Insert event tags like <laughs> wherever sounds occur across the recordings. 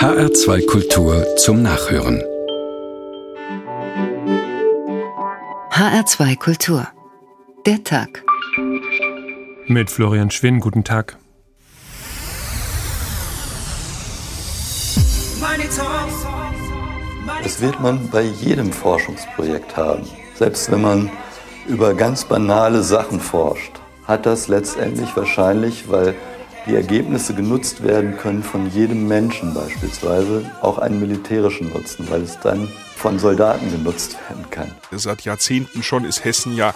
HR2 Kultur zum Nachhören. HR2 Kultur. Der Tag. Mit Florian Schwinn, guten Tag. Das wird man bei jedem Forschungsprojekt haben. Selbst wenn man über ganz banale Sachen forscht, hat das letztendlich wahrscheinlich, weil die Ergebnisse genutzt werden können von jedem Menschen beispielsweise, auch einen militärischen Nutzen, weil es dann von Soldaten genutzt werden kann. Seit Jahrzehnten schon ist Hessen ja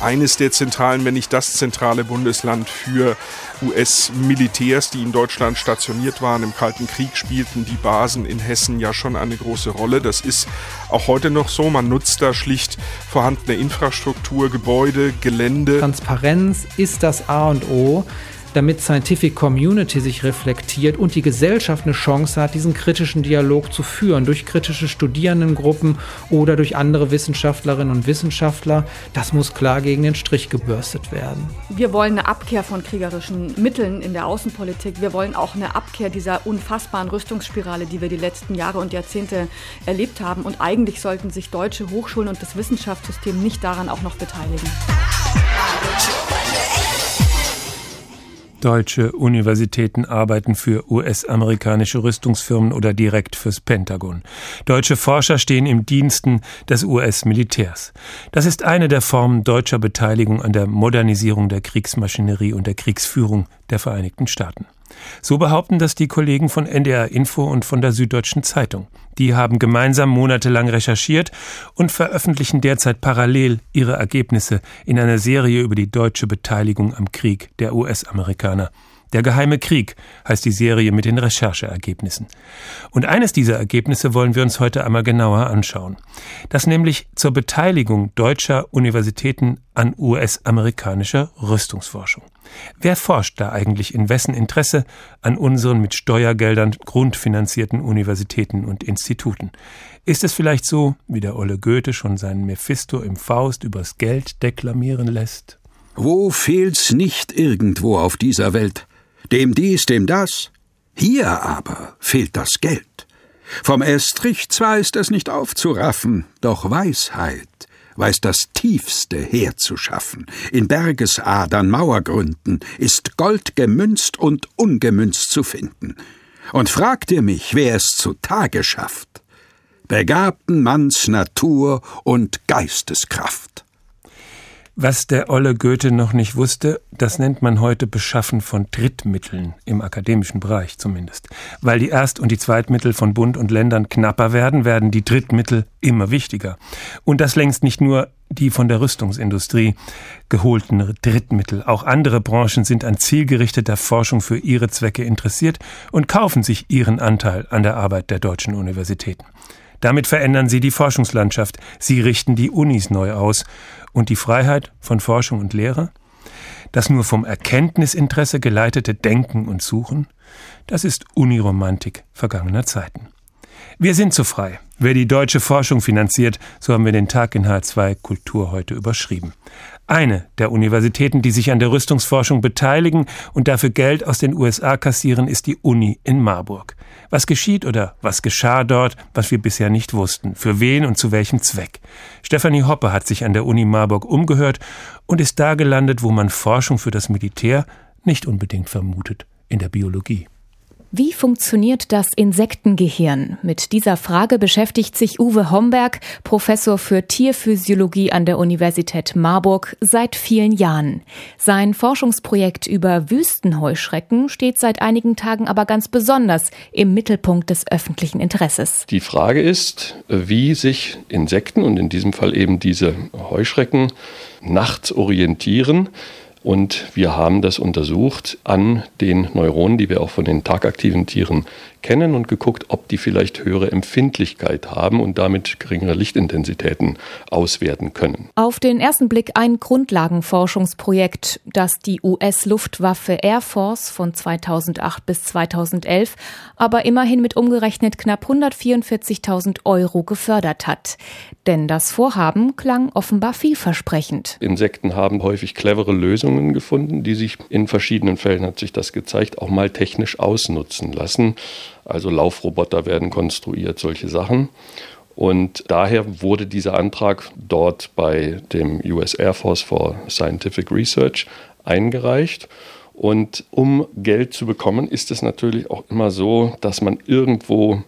eines der zentralen, wenn nicht das zentrale Bundesland für US-Militärs, die in Deutschland stationiert waren. Im Kalten Krieg spielten die Basen in Hessen ja schon eine große Rolle. Das ist auch heute noch so. Man nutzt da schlicht vorhandene Infrastruktur, Gebäude, Gelände. Transparenz ist das A und O damit Scientific Community sich reflektiert und die Gesellschaft eine Chance hat, diesen kritischen Dialog zu führen, durch kritische Studierendengruppen oder durch andere Wissenschaftlerinnen und Wissenschaftler. Das muss klar gegen den Strich gebürstet werden. Wir wollen eine Abkehr von kriegerischen Mitteln in der Außenpolitik. Wir wollen auch eine Abkehr dieser unfassbaren Rüstungsspirale, die wir die letzten Jahre und Jahrzehnte erlebt haben. Und eigentlich sollten sich deutsche Hochschulen und das Wissenschaftssystem nicht daran auch noch beteiligen. Deutsche Universitäten arbeiten für US-amerikanische Rüstungsfirmen oder direkt fürs Pentagon. Deutsche Forscher stehen im Diensten des US-Militärs. Das ist eine der Formen deutscher Beteiligung an der Modernisierung der Kriegsmaschinerie und der Kriegsführung der Vereinigten Staaten. So behaupten das die Kollegen von NDR Info und von der Süddeutschen Zeitung. Die haben gemeinsam monatelang recherchiert und veröffentlichen derzeit parallel ihre Ergebnisse in einer Serie über die deutsche Beteiligung am Krieg der US-Amerikaner. Der geheime Krieg heißt die Serie mit den Rechercheergebnissen. Und eines dieser Ergebnisse wollen wir uns heute einmal genauer anschauen. Das nämlich zur Beteiligung deutscher Universitäten an US-amerikanischer Rüstungsforschung. Wer forscht da eigentlich in wessen Interesse an unseren mit Steuergeldern grundfinanzierten Universitäten und Instituten? Ist es vielleicht so, wie der Olle Goethe schon seinen Mephisto im Faust übers Geld deklamieren lässt? Wo fehlt's nicht irgendwo auf dieser Welt? Dem dies, dem das? Hier aber fehlt das Geld. Vom Estrich zwar ist es nicht aufzuraffen, doch Weisheit weiß das Tiefste herzuschaffen. In Bergesadern, Mauergründen ist Gold gemünzt und ungemünzt zu finden. Und fragt ihr mich, wer es zutage schafft? Begabten Manns Natur und Geisteskraft. Was der Olle Goethe noch nicht wusste, das nennt man heute Beschaffen von Drittmitteln, im akademischen Bereich zumindest. Weil die Erst- und die Zweitmittel von Bund und Ländern knapper werden, werden die Drittmittel immer wichtiger. Und das längst nicht nur die von der Rüstungsindustrie geholten Drittmittel. Auch andere Branchen sind an zielgerichteter Forschung für ihre Zwecke interessiert und kaufen sich ihren Anteil an der Arbeit der deutschen Universitäten. Damit verändern sie die Forschungslandschaft, sie richten die Unis neu aus und die Freiheit von Forschung und Lehre? Das nur vom Erkenntnisinteresse geleitete Denken und Suchen? Das ist Uniromantik vergangener Zeiten. Wir sind zu frei. Wer die deutsche Forschung finanziert, so haben wir den Tag in H2 Kultur heute überschrieben. Eine der Universitäten, die sich an der Rüstungsforschung beteiligen und dafür Geld aus den USA kassieren, ist die Uni in Marburg. Was geschieht oder was geschah dort, was wir bisher nicht wussten, für wen und zu welchem Zweck? Stefanie Hoppe hat sich an der Uni Marburg umgehört und ist da gelandet, wo man Forschung für das Militär nicht unbedingt vermutet, in der Biologie. Wie funktioniert das Insektengehirn? Mit dieser Frage beschäftigt sich Uwe Homberg, Professor für Tierphysiologie an der Universität Marburg, seit vielen Jahren. Sein Forschungsprojekt über Wüstenheuschrecken steht seit einigen Tagen aber ganz besonders im Mittelpunkt des öffentlichen Interesses. Die Frage ist, wie sich Insekten und in diesem Fall eben diese Heuschrecken nachts orientieren und wir haben das untersucht an den Neuronen, die wir auch von den tagaktiven Tieren kennen und geguckt, ob die vielleicht höhere Empfindlichkeit haben und damit geringere Lichtintensitäten auswerten können. Auf den ersten Blick ein Grundlagenforschungsprojekt, das die US-Luftwaffe Air Force von 2008 bis 2011 aber immerhin mit umgerechnet knapp 144.000 Euro gefördert hat. Denn das Vorhaben klang offenbar vielversprechend. Insekten haben häufig clevere Lösungen Lösungen gefunden, die sich in verschiedenen Fällen hat sich das gezeigt, auch mal technisch ausnutzen lassen. Also Laufroboter werden konstruiert, solche Sachen. Und daher wurde dieser Antrag dort bei dem US Air Force for Scientific Research eingereicht. Und um Geld zu bekommen, ist es natürlich auch immer so, dass man irgendwo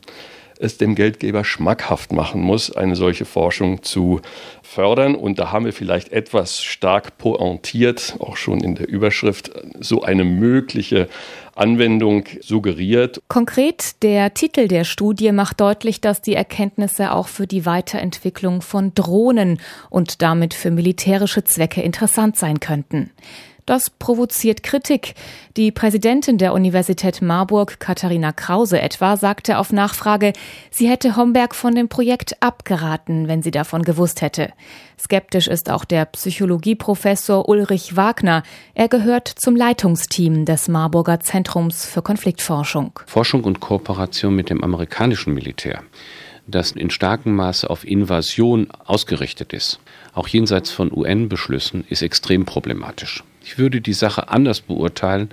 es dem Geldgeber schmackhaft machen muss, eine solche Forschung zu fördern. Und da haben wir vielleicht etwas stark pointiert, auch schon in der Überschrift, so eine mögliche Anwendung suggeriert. Konkret, der Titel der Studie macht deutlich, dass die Erkenntnisse auch für die Weiterentwicklung von Drohnen und damit für militärische Zwecke interessant sein könnten. Das provoziert Kritik. Die Präsidentin der Universität Marburg, Katharina Krause etwa, sagte auf Nachfrage, sie hätte Homberg von dem Projekt abgeraten, wenn sie davon gewusst hätte. Skeptisch ist auch der Psychologieprofessor Ulrich Wagner. Er gehört zum Leitungsteam des Marburger Zentrums für Konfliktforschung. Forschung und Kooperation mit dem amerikanischen Militär das in starkem Maße auf Invasion ausgerichtet ist, auch jenseits von UN-Beschlüssen, ist extrem problematisch. Ich würde die Sache anders beurteilen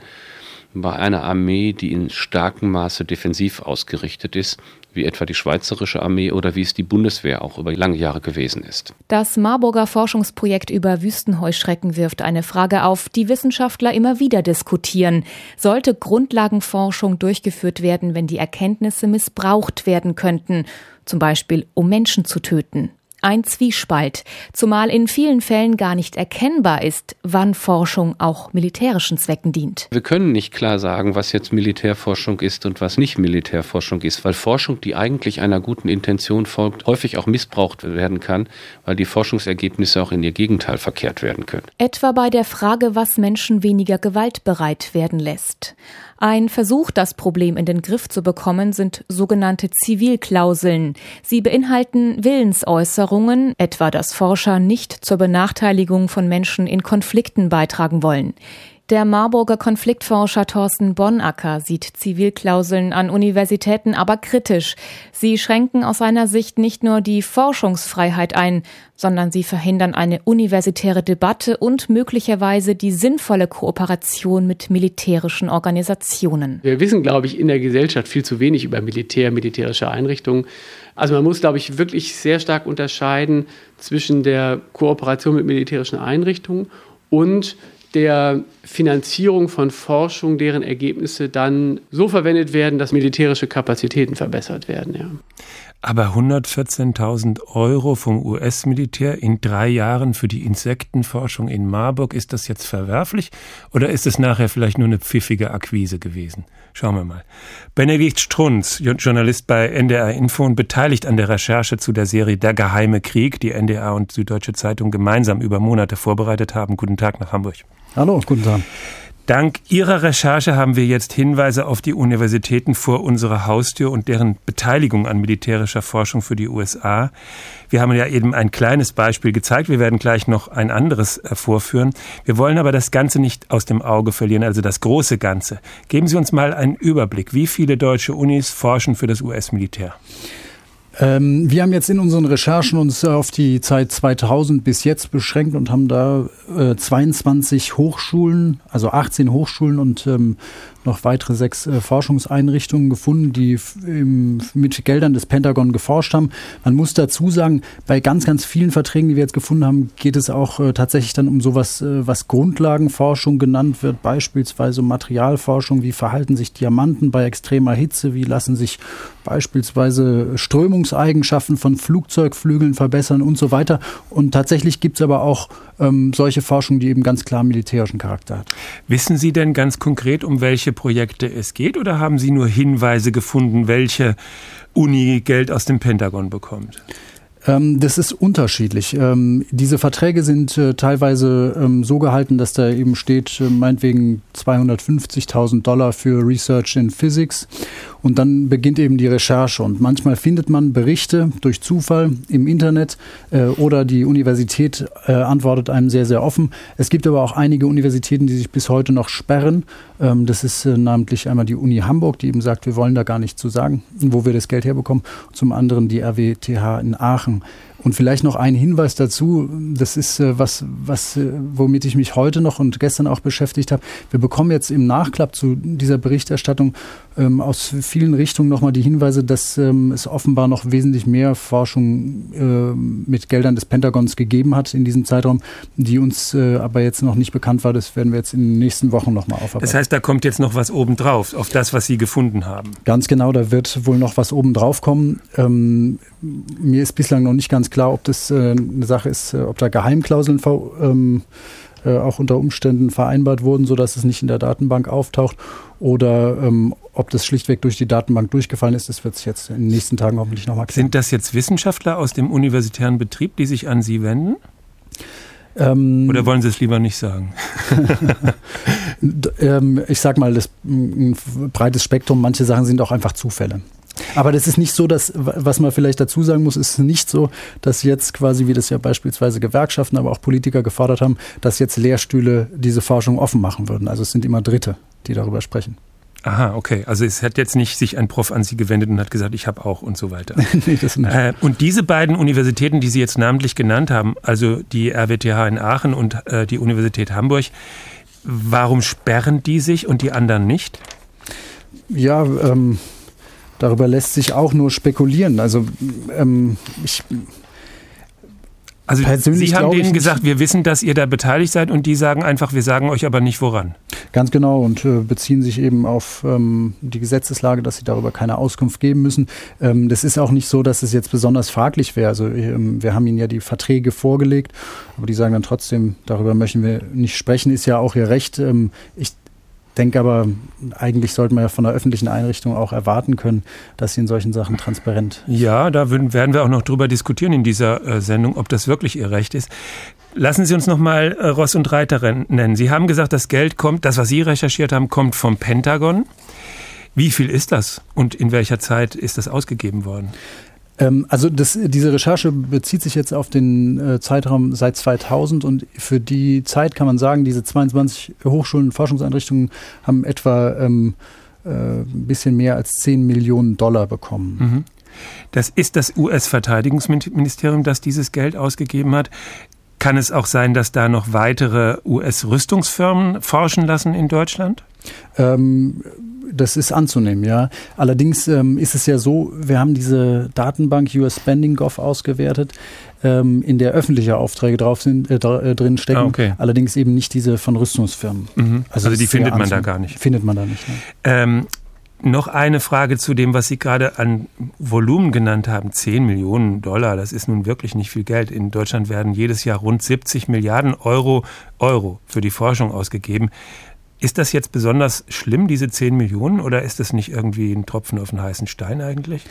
bei einer Armee, die in starkem Maße defensiv ausgerichtet ist, wie etwa die Schweizerische Armee oder wie es die Bundeswehr auch über lange Jahre gewesen ist. Das Marburger Forschungsprojekt über Wüstenheuschrecken wirft eine Frage auf, die Wissenschaftler immer wieder diskutieren. Sollte Grundlagenforschung durchgeführt werden, wenn die Erkenntnisse missbraucht werden könnten, zum Beispiel um Menschen zu töten? Ein Zwiespalt, zumal in vielen Fällen gar nicht erkennbar ist, wann Forschung auch militärischen Zwecken dient. Wir können nicht klar sagen, was jetzt Militärforschung ist und was nicht Militärforschung ist, weil Forschung, die eigentlich einer guten Intention folgt, häufig auch missbraucht werden kann, weil die Forschungsergebnisse auch in ihr Gegenteil verkehrt werden können. Etwa bei der Frage, was Menschen weniger gewaltbereit werden lässt. Ein Versuch, das Problem in den Griff zu bekommen, sind sogenannte Zivilklauseln. Sie beinhalten Willensäußerungen, etwa dass Forscher nicht zur Benachteiligung von Menschen in Konflikten beitragen wollen. Der Marburger Konfliktforscher Thorsten Bonacker sieht Zivilklauseln an Universitäten aber kritisch. Sie schränken aus seiner Sicht nicht nur die Forschungsfreiheit ein, sondern sie verhindern eine universitäre Debatte und möglicherweise die sinnvolle Kooperation mit militärischen Organisationen. Wir wissen, glaube ich, in der Gesellschaft viel zu wenig über Militär, militärische Einrichtungen. Also man muss, glaube ich, wirklich sehr stark unterscheiden zwischen der Kooperation mit militärischen Einrichtungen und der Finanzierung von Forschung, deren Ergebnisse dann so verwendet werden, dass militärische Kapazitäten verbessert werden. Ja. Aber 114.000 Euro vom US-Militär in drei Jahren für die Insektenforschung in Marburg, ist das jetzt verwerflich oder ist es nachher vielleicht nur eine pfiffige Akquise gewesen? Schauen wir mal. Benedikt Strunz, Journalist bei NDR Info und beteiligt an der Recherche zu der Serie Der geheime Krieg, die NDR und Süddeutsche Zeitung gemeinsam über Monate vorbereitet haben. Guten Tag nach Hamburg. Hallo, guten Tag. Dank Ihrer Recherche haben wir jetzt Hinweise auf die Universitäten vor unserer Haustür und deren Beteiligung an militärischer Forschung für die USA. Wir haben ja eben ein kleines Beispiel gezeigt. Wir werden gleich noch ein anderes äh, vorführen. Wir wollen aber das Ganze nicht aus dem Auge verlieren, also das große Ganze. Geben Sie uns mal einen Überblick. Wie viele deutsche Unis forschen für das US-Militär? Ähm, wir haben jetzt in unseren Recherchen uns auf die Zeit 2000 bis jetzt beschränkt und haben da äh, 22 Hochschulen, also 18 Hochschulen und ähm, noch weitere sechs äh, Forschungseinrichtungen gefunden, die im, mit Geldern des Pentagon geforscht haben. Man muss dazu sagen, bei ganz, ganz vielen Verträgen, die wir jetzt gefunden haben, geht es auch äh, tatsächlich dann um sowas, äh, was Grundlagenforschung genannt wird, beispielsweise Materialforschung, wie verhalten sich Diamanten bei extremer Hitze, wie lassen sich beispielsweise Strömungseigenschaften von Flugzeugflügeln verbessern und so weiter. Und tatsächlich gibt es aber auch ähm, solche Forschung, die eben ganz klar militärischen Charakter hat. Wissen Sie denn ganz konkret, um welche Projekte es geht oder haben Sie nur Hinweise gefunden, welche Uni Geld aus dem Pentagon bekommt? Ähm, das ist unterschiedlich. Ähm, diese Verträge sind äh, teilweise ähm, so gehalten, dass da eben steht, äh, meinetwegen 250.000 Dollar für Research in Physics. Und dann beginnt eben die Recherche. Und manchmal findet man Berichte durch Zufall im Internet äh, oder die Universität äh, antwortet einem sehr, sehr offen. Es gibt aber auch einige Universitäten, die sich bis heute noch sperren. Ähm, das ist äh, namentlich einmal die Uni Hamburg, die eben sagt, wir wollen da gar nichts zu sagen, wo wir das Geld herbekommen. Zum anderen die RWTH in Aachen. Und vielleicht noch ein Hinweis dazu, das ist äh, was, was, äh, womit ich mich heute noch und gestern auch beschäftigt habe. Wir bekommen jetzt im Nachklapp zu dieser Berichterstattung ähm, aus vielen Richtungen nochmal die Hinweise, dass ähm, es offenbar noch wesentlich mehr Forschung äh, mit Geldern des Pentagons gegeben hat in diesem Zeitraum, die uns äh, aber jetzt noch nicht bekannt war. Das werden wir jetzt in den nächsten Wochen nochmal aufarbeiten. Das heißt, da kommt jetzt noch was obendrauf, auf das, was Sie gefunden haben. Ganz genau, da wird wohl noch was obendrauf kommen. Ähm, mir ist bislang noch nicht ganz klar, ob das äh, eine Sache ist, äh, ob da Geheimklauseln ähm, äh, auch unter Umständen vereinbart wurden, sodass es nicht in der Datenbank auftaucht oder ähm, ob das schlichtweg durch die Datenbank durchgefallen ist, das wird sich jetzt in den nächsten Tagen hoffentlich nochmal klären. Sind das jetzt Wissenschaftler aus dem universitären Betrieb, die sich an Sie wenden? Ähm, Oder wollen Sie es lieber nicht sagen? <laughs> ähm, ich sag mal, das ein breites Spektrum, manche Sachen sind auch einfach Zufälle. Aber das ist nicht so, dass, was man vielleicht dazu sagen muss, ist nicht so, dass jetzt quasi, wie das ja beispielsweise Gewerkschaften, aber auch Politiker gefordert haben, dass jetzt Lehrstühle diese Forschung offen machen würden. Also es sind immer Dritte, die darüber sprechen. Aha, okay. Also es hat jetzt nicht sich ein Prof an Sie gewendet und hat gesagt, ich habe auch und so weiter. <laughs> nee, das nicht. Äh, und diese beiden Universitäten, die Sie jetzt namentlich genannt haben, also die RWTH in Aachen und äh, die Universität Hamburg, warum sperren die sich und die anderen nicht? Ja, ähm, darüber lässt sich auch nur spekulieren. Also ähm, ich also Persönlich Sie haben denen gesagt, wir wissen, dass ihr da beteiligt seid und die sagen einfach, wir sagen euch aber nicht woran. Ganz genau und äh, beziehen sich eben auf ähm, die Gesetzeslage, dass sie darüber keine Auskunft geben müssen. Ähm, das ist auch nicht so, dass es jetzt besonders fraglich wäre. Also ähm, wir haben ihnen ja die Verträge vorgelegt, aber die sagen dann trotzdem, darüber möchten wir nicht sprechen, ist ja auch ihr Recht. Ähm, ich denke aber, eigentlich sollte man ja von der öffentlichen Einrichtung auch erwarten können, dass sie in solchen Sachen transparent. Ja, da werden wir auch noch drüber diskutieren in dieser äh, Sendung, ob das wirklich ihr Recht ist. Lassen Sie uns noch mal äh, Ross und Reiter nennen. Sie haben gesagt, das Geld kommt, das, was Sie recherchiert haben, kommt vom Pentagon. Wie viel ist das und in welcher Zeit ist das ausgegeben worden? Ähm, also das, diese Recherche bezieht sich jetzt auf den äh, Zeitraum seit 2000 und für die Zeit kann man sagen, diese 22 Hochschulen und Forschungseinrichtungen haben etwa ähm, äh, ein bisschen mehr als 10 Millionen Dollar bekommen. Mhm. Das ist das US-Verteidigungsministerium, das dieses Geld ausgegeben hat. Kann es auch sein, dass da noch weitere US-Rüstungsfirmen forschen lassen in Deutschland? Ähm, das ist anzunehmen, ja. Allerdings ähm, ist es ja so, wir haben diese Datenbank US Spending Gov ausgewertet, ähm, in der öffentliche Aufträge drauf sind, äh, äh, drin stecken. Ah, okay. Allerdings eben nicht diese von Rüstungsfirmen. Mhm. Also, also die findet man da gar nicht. Findet man da nicht. Ne? Ähm, noch eine Frage zu dem, was Sie gerade an Volumen genannt haben. 10 Millionen Dollar, das ist nun wirklich nicht viel Geld. In Deutschland werden jedes Jahr rund 70 Milliarden Euro, Euro für die Forschung ausgegeben. Ist das jetzt besonders schlimm, diese 10 Millionen, oder ist das nicht irgendwie ein Tropfen auf den heißen Stein eigentlich?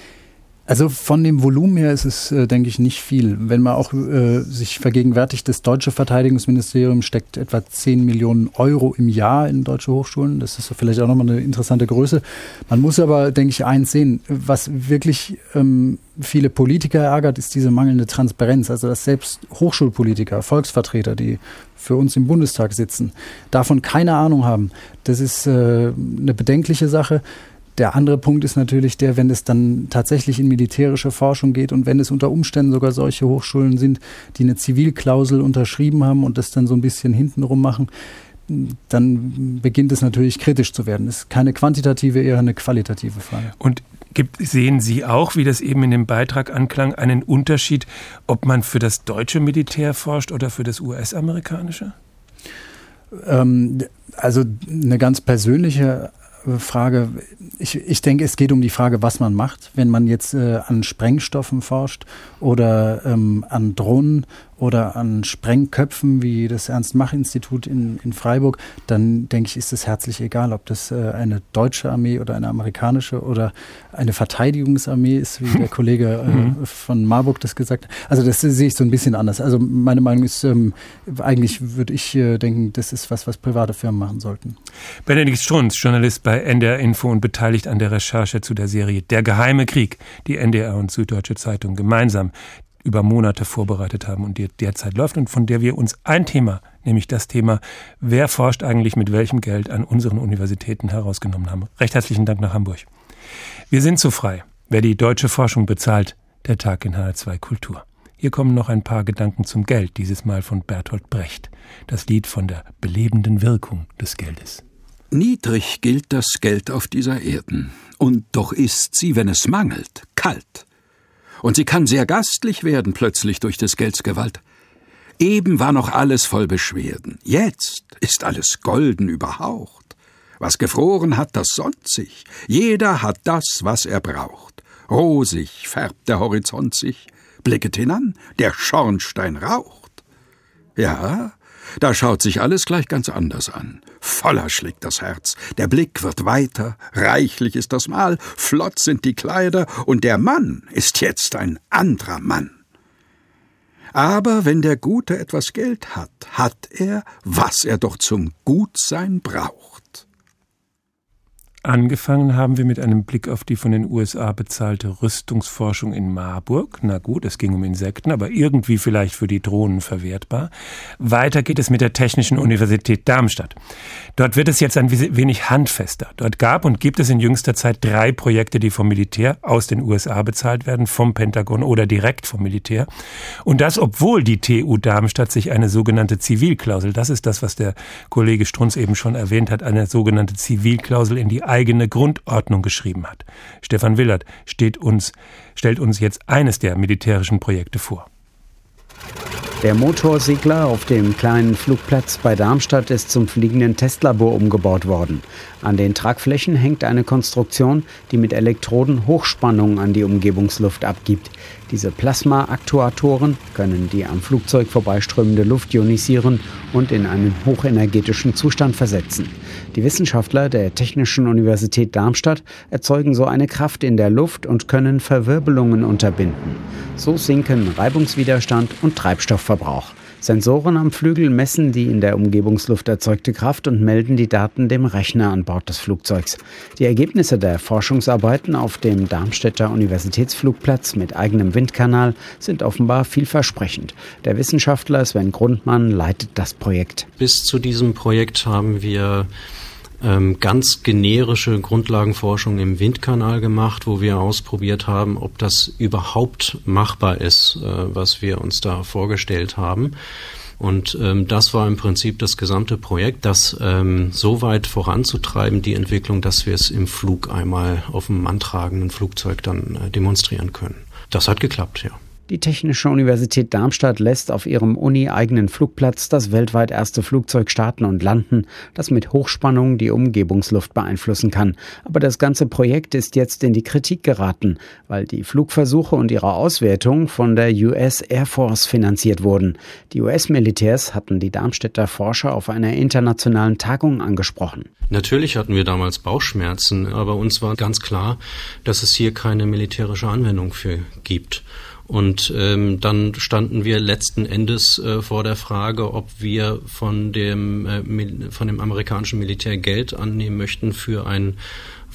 Also von dem Volumen her ist es, äh, denke ich, nicht viel. Wenn man auch äh, sich vergegenwärtigt, das deutsche Verteidigungsministerium steckt etwa 10 Millionen Euro im Jahr in deutsche Hochschulen. Das ist vielleicht auch nochmal eine interessante Größe. Man muss aber, denke ich, eins sehen, was wirklich ähm, viele Politiker ärgert, ist diese mangelnde Transparenz. Also dass selbst Hochschulpolitiker, Volksvertreter, die für uns im Bundestag sitzen, davon keine Ahnung haben. Das ist äh, eine bedenkliche Sache. Der andere Punkt ist natürlich der, wenn es dann tatsächlich in militärische Forschung geht und wenn es unter Umständen sogar solche Hochschulen sind, die eine Zivilklausel unterschrieben haben und das dann so ein bisschen hintenrum machen, dann beginnt es natürlich kritisch zu werden. Es ist keine quantitative, eher eine qualitative Frage. Und gibt, sehen Sie auch, wie das eben in dem Beitrag anklang, einen Unterschied, ob man für das deutsche Militär forscht oder für das US-amerikanische? Ähm, also eine ganz persönliche Frage, ich, ich denke, es geht um die Frage, was man macht. Wenn man jetzt äh, an Sprengstoffen forscht oder ähm, an Drohnen oder an Sprengköpfen wie das Ernst-Mach-Institut in, in Freiburg, dann denke ich, ist es herzlich egal, ob das äh, eine deutsche Armee oder eine amerikanische oder eine Verteidigungsarmee ist, wie der <laughs> Kollege äh, mhm. von Marburg das gesagt hat. Also das sehe ich so ein bisschen anders. Also meine Meinung ist, ähm, eigentlich würde ich äh, denken, das ist was, was private Firmen machen sollten. Benedikt Strunz, Journalist bei NDR Info und beteiligt an der Recherche zu der Serie Der geheime Krieg, die NDR und Süddeutsche Zeitung gemeinsam über Monate vorbereitet haben und die derzeit läuft und von der wir uns ein Thema, nämlich das Thema, wer forscht eigentlich mit welchem Geld an unseren Universitäten herausgenommen haben. Recht herzlichen Dank nach Hamburg. Wir sind so frei. Wer die deutsche Forschung bezahlt, der Tag in HR2 Kultur. Hier kommen noch ein paar Gedanken zum Geld, dieses Mal von Bertolt Brecht, das Lied von der belebenden Wirkung des Geldes. Niedrig gilt das Geld auf dieser Erden, und doch ist sie, wenn es mangelt, kalt. Und sie kann sehr gastlich werden plötzlich durch des Gelds Gewalt. Eben war noch alles voll Beschwerden, jetzt ist alles golden überhaucht. Was gefroren hat, das sonnt sich, jeder hat das, was er braucht. Rosig färbt der Horizont sich, Blicket hinan, der Schornstein raucht. Ja, da schaut sich alles gleich ganz anders an. Voller schlägt das Herz, der Blick wird weiter, reichlich ist das Mahl, flott sind die Kleider, und der Mann ist jetzt ein anderer Mann. Aber wenn der Gute etwas Geld hat, hat er, was er doch zum Gutsein braucht. Angefangen haben wir mit einem Blick auf die von den USA bezahlte Rüstungsforschung in Marburg. Na gut, es ging um Insekten, aber irgendwie vielleicht für die Drohnen verwertbar. Weiter geht es mit der Technischen Universität Darmstadt. Dort wird es jetzt ein wenig handfester. Dort gab und gibt es in jüngster Zeit drei Projekte, die vom Militär aus den USA bezahlt werden, vom Pentagon oder direkt vom Militär. Und das, obwohl die TU Darmstadt sich eine sogenannte Zivilklausel, das ist das, was der Kollege Strunz eben schon erwähnt hat, eine sogenannte Zivilklausel in die eigene Grundordnung geschrieben hat. Stefan Willert uns, stellt uns jetzt eines der militärischen Projekte vor. Der Motorsegler auf dem kleinen Flugplatz bei Darmstadt ist zum fliegenden Testlabor umgebaut worden. An den Tragflächen hängt eine Konstruktion, die mit Elektroden Hochspannung an die Umgebungsluft abgibt. Diese Plasma-Aktuatoren können die am Flugzeug vorbeiströmende Luft ionisieren und in einen hochenergetischen Zustand versetzen. Die Wissenschaftler der Technischen Universität Darmstadt erzeugen so eine Kraft in der Luft und können Verwirbelungen unterbinden. So sinken Reibungswiderstand und Treibstoffverbrauch. Sensoren am Flügel messen die in der Umgebungsluft erzeugte Kraft und melden die Daten dem Rechner an Bord des Flugzeugs. Die Ergebnisse der Forschungsarbeiten auf dem Darmstädter Universitätsflugplatz mit eigenem Windkanal sind offenbar vielversprechend. Der Wissenschaftler Sven Grundmann leitet das Projekt. Bis zu diesem Projekt haben wir ähm, ganz generische Grundlagenforschung im Windkanal gemacht, wo wir ausprobiert haben, ob das überhaupt machbar ist, äh, was wir uns da vorgestellt haben. Und ähm, das war im Prinzip das gesamte Projekt, das ähm, so weit voranzutreiben, die Entwicklung, dass wir es im Flug einmal auf dem antragenden Flugzeug dann äh, demonstrieren können. Das hat geklappt, ja. Die Technische Universität Darmstadt lässt auf ihrem uni-eigenen Flugplatz das weltweit erste Flugzeug starten und landen, das mit Hochspannung die Umgebungsluft beeinflussen kann. Aber das ganze Projekt ist jetzt in die Kritik geraten, weil die Flugversuche und ihre Auswertung von der US Air Force finanziert wurden. Die US-Militärs hatten die Darmstädter Forscher auf einer internationalen Tagung angesprochen. Natürlich hatten wir damals Bauchschmerzen, aber uns war ganz klar, dass es hier keine militärische Anwendung für gibt. Und ähm, dann standen wir letzten Endes äh, vor der Frage, ob wir von dem, äh, von dem amerikanischen Militär Geld annehmen möchten für ein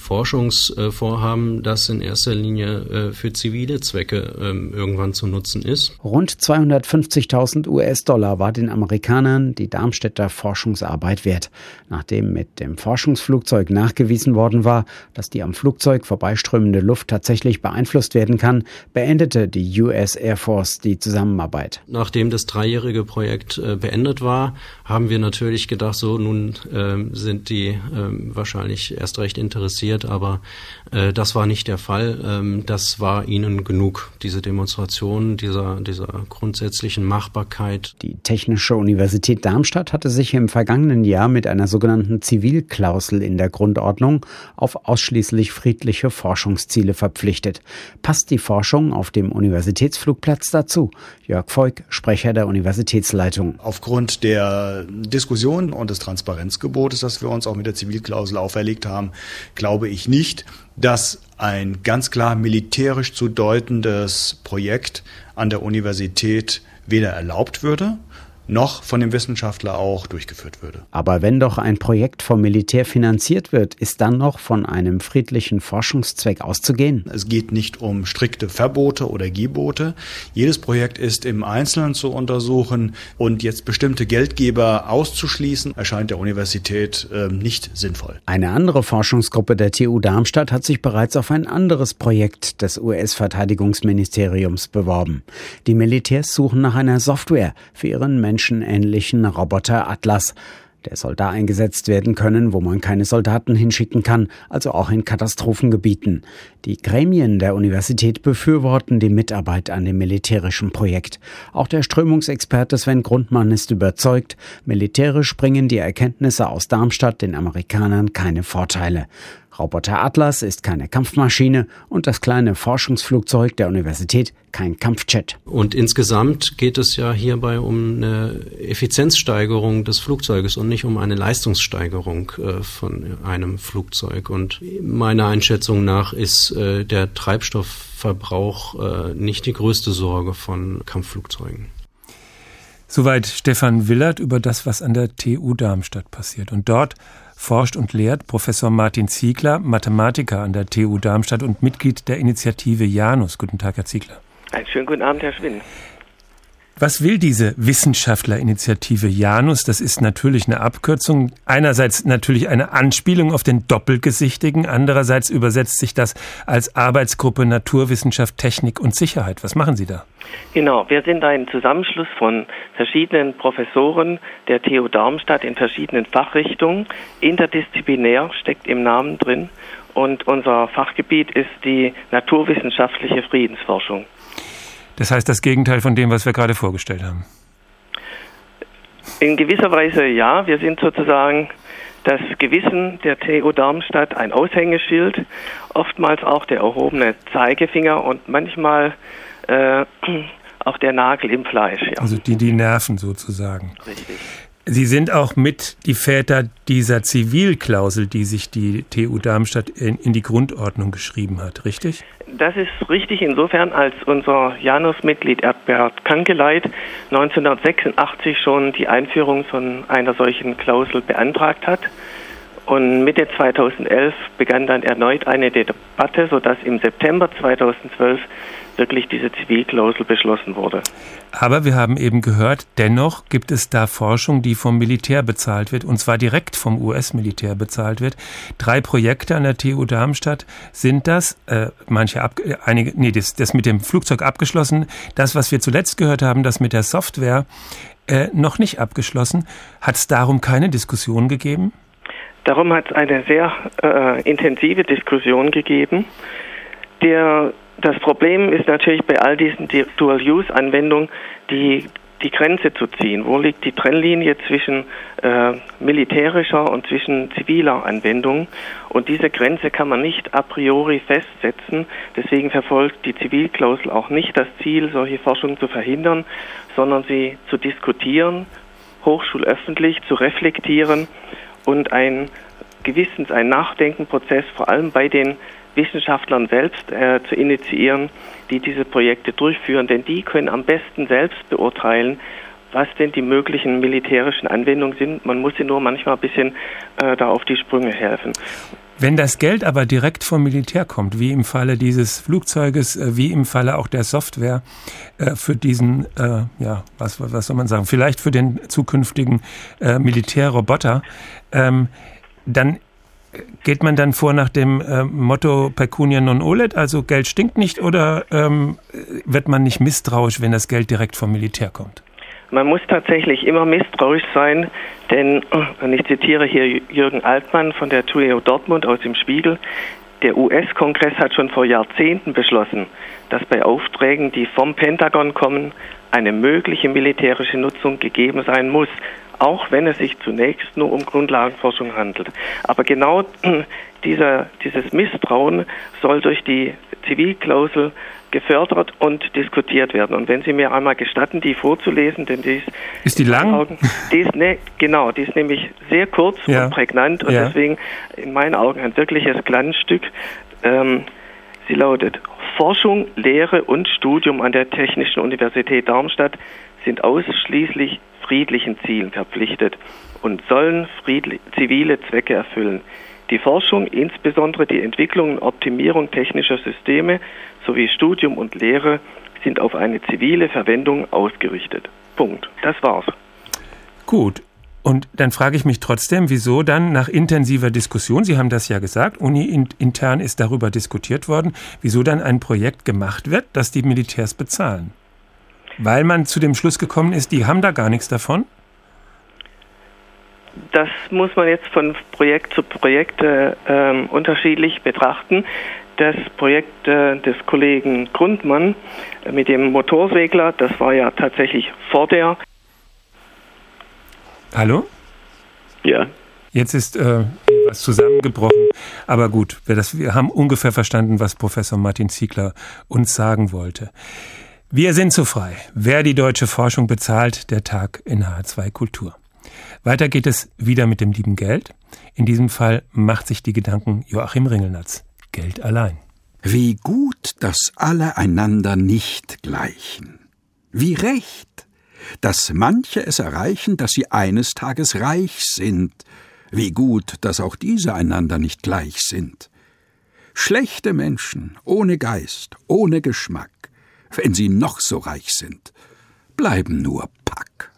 Forschungsvorhaben, das in erster Linie äh, für zivile Zwecke ähm, irgendwann zu nutzen ist. Rund 250.000 US-Dollar war den Amerikanern die Darmstädter Forschungsarbeit wert. Nachdem mit dem Forschungsflugzeug nachgewiesen worden war, dass die am Flugzeug vorbeiströmende Luft tatsächlich beeinflusst werden kann, beendete die US Air Force die Zusammenarbeit. Nachdem das dreijährige Projekt äh, beendet war, haben wir natürlich gedacht, so nun äh, sind die äh, wahrscheinlich erst recht interessiert passiert, aber das war nicht der Fall. Ähm, das war ihnen genug, diese Demonstration dieser, dieser grundsätzlichen Machbarkeit. Die Technische Universität Darmstadt hatte sich im vergangenen Jahr mit einer sogenannten Zivilklausel in der Grundordnung auf ausschließlich friedliche Forschungsziele verpflichtet. Passt die Forschung auf dem Universitätsflugplatz dazu? Jörg Voigt, Sprecher der Universitätsleitung. Aufgrund der Diskussion und des Transparenzgebotes, das wir uns auch mit der Zivilklausel auferlegt haben, glaube ich nicht, dass ein ganz klar militärisch zu deutendes Projekt an der Universität weder erlaubt würde, noch von dem Wissenschaftler auch durchgeführt würde. Aber wenn doch ein Projekt vom Militär finanziert wird, ist dann noch von einem friedlichen Forschungszweck auszugehen? Es geht nicht um strikte Verbote oder Gebote. Jedes Projekt ist im Einzelnen zu untersuchen und jetzt bestimmte Geldgeber auszuschließen, erscheint der Universität äh, nicht sinnvoll. Eine andere Forschungsgruppe der TU Darmstadt hat sich bereits auf ein anderes Projekt des US-Verteidigungsministeriums beworben. Die Militärs suchen nach einer Software für ihren menschenähnlichen Roboter Atlas. Der soll da eingesetzt werden können, wo man keine Soldaten hinschicken kann, also auch in Katastrophengebieten. Die Gremien der Universität befürworten die Mitarbeit an dem militärischen Projekt. Auch der Strömungsexperte Sven Grundmann ist überzeugt, militärisch bringen die Erkenntnisse aus Darmstadt den Amerikanern keine Vorteile. Roboter Atlas ist keine Kampfmaschine und das kleine Forschungsflugzeug der Universität kein Kampfjet. Und insgesamt geht es ja hierbei um eine Effizienzsteigerung des Flugzeuges und nicht um eine Leistungssteigerung äh, von einem Flugzeug. Und meiner Einschätzung nach ist äh, der Treibstoffverbrauch äh, nicht die größte Sorge von Kampfflugzeugen. Soweit Stefan Willert über das, was an der TU Darmstadt passiert. Und dort forscht und lehrt Professor Martin Ziegler, Mathematiker an der TU Darmstadt und Mitglied der Initiative Janus. Guten Tag, Herr Ziegler. Einen schönen guten Abend, Herr Schwinn. Was will diese Wissenschaftlerinitiative Janus? Das ist natürlich eine Abkürzung. Einerseits natürlich eine Anspielung auf den Doppelgesichtigen, andererseits übersetzt sich das als Arbeitsgruppe Naturwissenschaft, Technik und Sicherheit. Was machen Sie da? Genau, wir sind ein Zusammenschluss von verschiedenen Professoren der TU Darmstadt in verschiedenen Fachrichtungen. Interdisziplinär steckt im Namen drin und unser Fachgebiet ist die naturwissenschaftliche Friedensforschung. Das heißt das Gegenteil von dem, was wir gerade vorgestellt haben. In gewisser Weise ja. Wir sind sozusagen das Gewissen der TU Darmstadt ein Aushängeschild, oftmals auch der erhobene Zeigefinger und manchmal äh, <clears throat> auch der Nagel im Fleisch. Ja. Also die, die Nerven sozusagen. Richtig. Sie sind auch mit die Väter dieser Zivilklausel, die sich die TU Darmstadt in, in die Grundordnung geschrieben hat, richtig? Das ist richtig insofern, als unser Janus-Mitglied Erdbert Kankeleit 1986 schon die Einführung von einer solchen Klausel beantragt hat. Und Mitte 2011 begann dann erneut eine Debatte, sodass im September 2012 wirklich diese Zivilklausel beschlossen wurde. Aber wir haben eben gehört, dennoch gibt es da Forschung, die vom Militär bezahlt wird, und zwar direkt vom US-Militär bezahlt wird. Drei Projekte an der TU Darmstadt sind das, äh, manche ab, einige, nee, das, das mit dem Flugzeug abgeschlossen. Das, was wir zuletzt gehört haben, das mit der Software, äh, noch nicht abgeschlossen. Hat es darum keine Diskussion gegeben? Darum hat es eine sehr äh, intensive Diskussion gegeben. Der das Problem ist natürlich bei all diesen Dual-Use-Anwendungen die, die Grenze zu ziehen. Wo liegt die Trennlinie zwischen äh, militärischer und zwischen ziviler Anwendung? Und diese Grenze kann man nicht a priori festsetzen. Deswegen verfolgt die Zivilklausel auch nicht das Ziel, solche Forschung zu verhindern, sondern sie zu diskutieren, hochschulöffentlich zu reflektieren und ein Gewissens, ein Nachdenkenprozess, vor allem bei den Wissenschaftlern selbst äh, zu initiieren, die diese Projekte durchführen, denn die können am besten selbst beurteilen, was denn die möglichen militärischen Anwendungen sind. Man muss sie nur manchmal ein bisschen äh, da auf die Sprünge helfen. Wenn das Geld aber direkt vom Militär kommt, wie im Falle dieses Flugzeuges, äh, wie im Falle auch der Software äh, für diesen, äh, ja, was, was soll man sagen, vielleicht für den zukünftigen Militärroboter, ähm, dann geht man dann vor nach dem Motto Pecunia non olet, also Geld stinkt nicht, oder ähm, wird man nicht misstrauisch, wenn das Geld direkt vom Militär kommt? Man muss tatsächlich immer misstrauisch sein, denn, und ich zitiere hier Jürgen Altmann von der TUEO Dortmund aus dem Spiegel, der US-Kongress hat schon vor Jahrzehnten beschlossen, dass bei Aufträgen, die vom Pentagon kommen, eine mögliche militärische Nutzung gegeben sein muss auch wenn es sich zunächst nur um Grundlagenforschung handelt. Aber genau <clears throat> dieser, dieses Misstrauen soll durch die Zivilklausel gefördert und diskutiert werden. Und wenn Sie mir einmal gestatten, die vorzulesen, denn die ist, ist die lang? Augen, die ist ne, genau, die ist nämlich sehr kurz ja. und prägnant und ja. deswegen in meinen Augen ein wirkliches Glanzstück. Ähm, sie lautet: Forschung, Lehre und Studium an der Technischen Universität Darmstadt sind ausschließlich friedlichen Zielen verpflichtet und sollen zivile Zwecke erfüllen. Die Forschung, insbesondere die Entwicklung und Optimierung technischer Systeme sowie Studium und Lehre sind auf eine zivile Verwendung ausgerichtet. Punkt. Das war's. Gut. Und dann frage ich mich trotzdem, wieso dann nach intensiver Diskussion, Sie haben das ja gesagt, Uni intern ist darüber diskutiert worden, wieso dann ein Projekt gemacht wird, das die Militärs bezahlen? Weil man zu dem Schluss gekommen ist, die haben da gar nichts davon? Das muss man jetzt von Projekt zu Projekt äh, ähm, unterschiedlich betrachten. Das Projekt äh, des Kollegen Grundmann äh, mit dem Motorsegler, das war ja tatsächlich vor der Hallo? Ja. Jetzt ist äh, was zusammengebrochen. Aber gut, wir, das, wir haben ungefähr verstanden, was Professor Martin Ziegler uns sagen wollte. Wir sind so frei. Wer die deutsche Forschung bezahlt, der Tag in H2 Kultur. Weiter geht es wieder mit dem lieben Geld. In diesem Fall macht sich die Gedanken Joachim Ringelnatz. Geld allein. Wie gut, dass alle einander nicht gleichen. Wie recht, dass manche es erreichen, dass sie eines Tages reich sind, wie gut, dass auch diese einander nicht gleich sind. Schlechte Menschen, ohne Geist, ohne Geschmack, wenn sie noch so reich sind, bleiben nur Pack.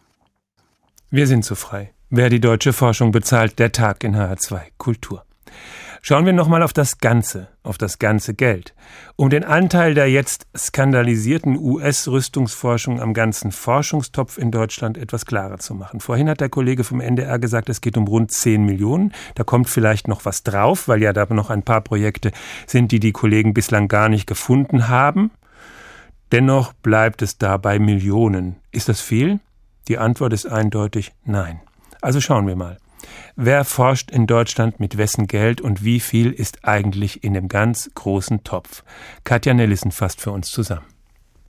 Wir sind so frei. Wer die deutsche Forschung bezahlt, der Tag in HR2 Kultur. Schauen wir nochmal auf das Ganze, auf das ganze Geld. Um den Anteil der jetzt skandalisierten US-Rüstungsforschung am ganzen Forschungstopf in Deutschland etwas klarer zu machen. Vorhin hat der Kollege vom NDR gesagt, es geht um rund 10 Millionen. Da kommt vielleicht noch was drauf, weil ja da noch ein paar Projekte sind, die die Kollegen bislang gar nicht gefunden haben. Dennoch bleibt es dabei Millionen. Ist das viel? Die Antwort ist eindeutig nein. Also schauen wir mal. Wer forscht in Deutschland mit wessen Geld und wie viel ist eigentlich in dem ganz großen Topf? Katja Nellissen fasst für uns zusammen.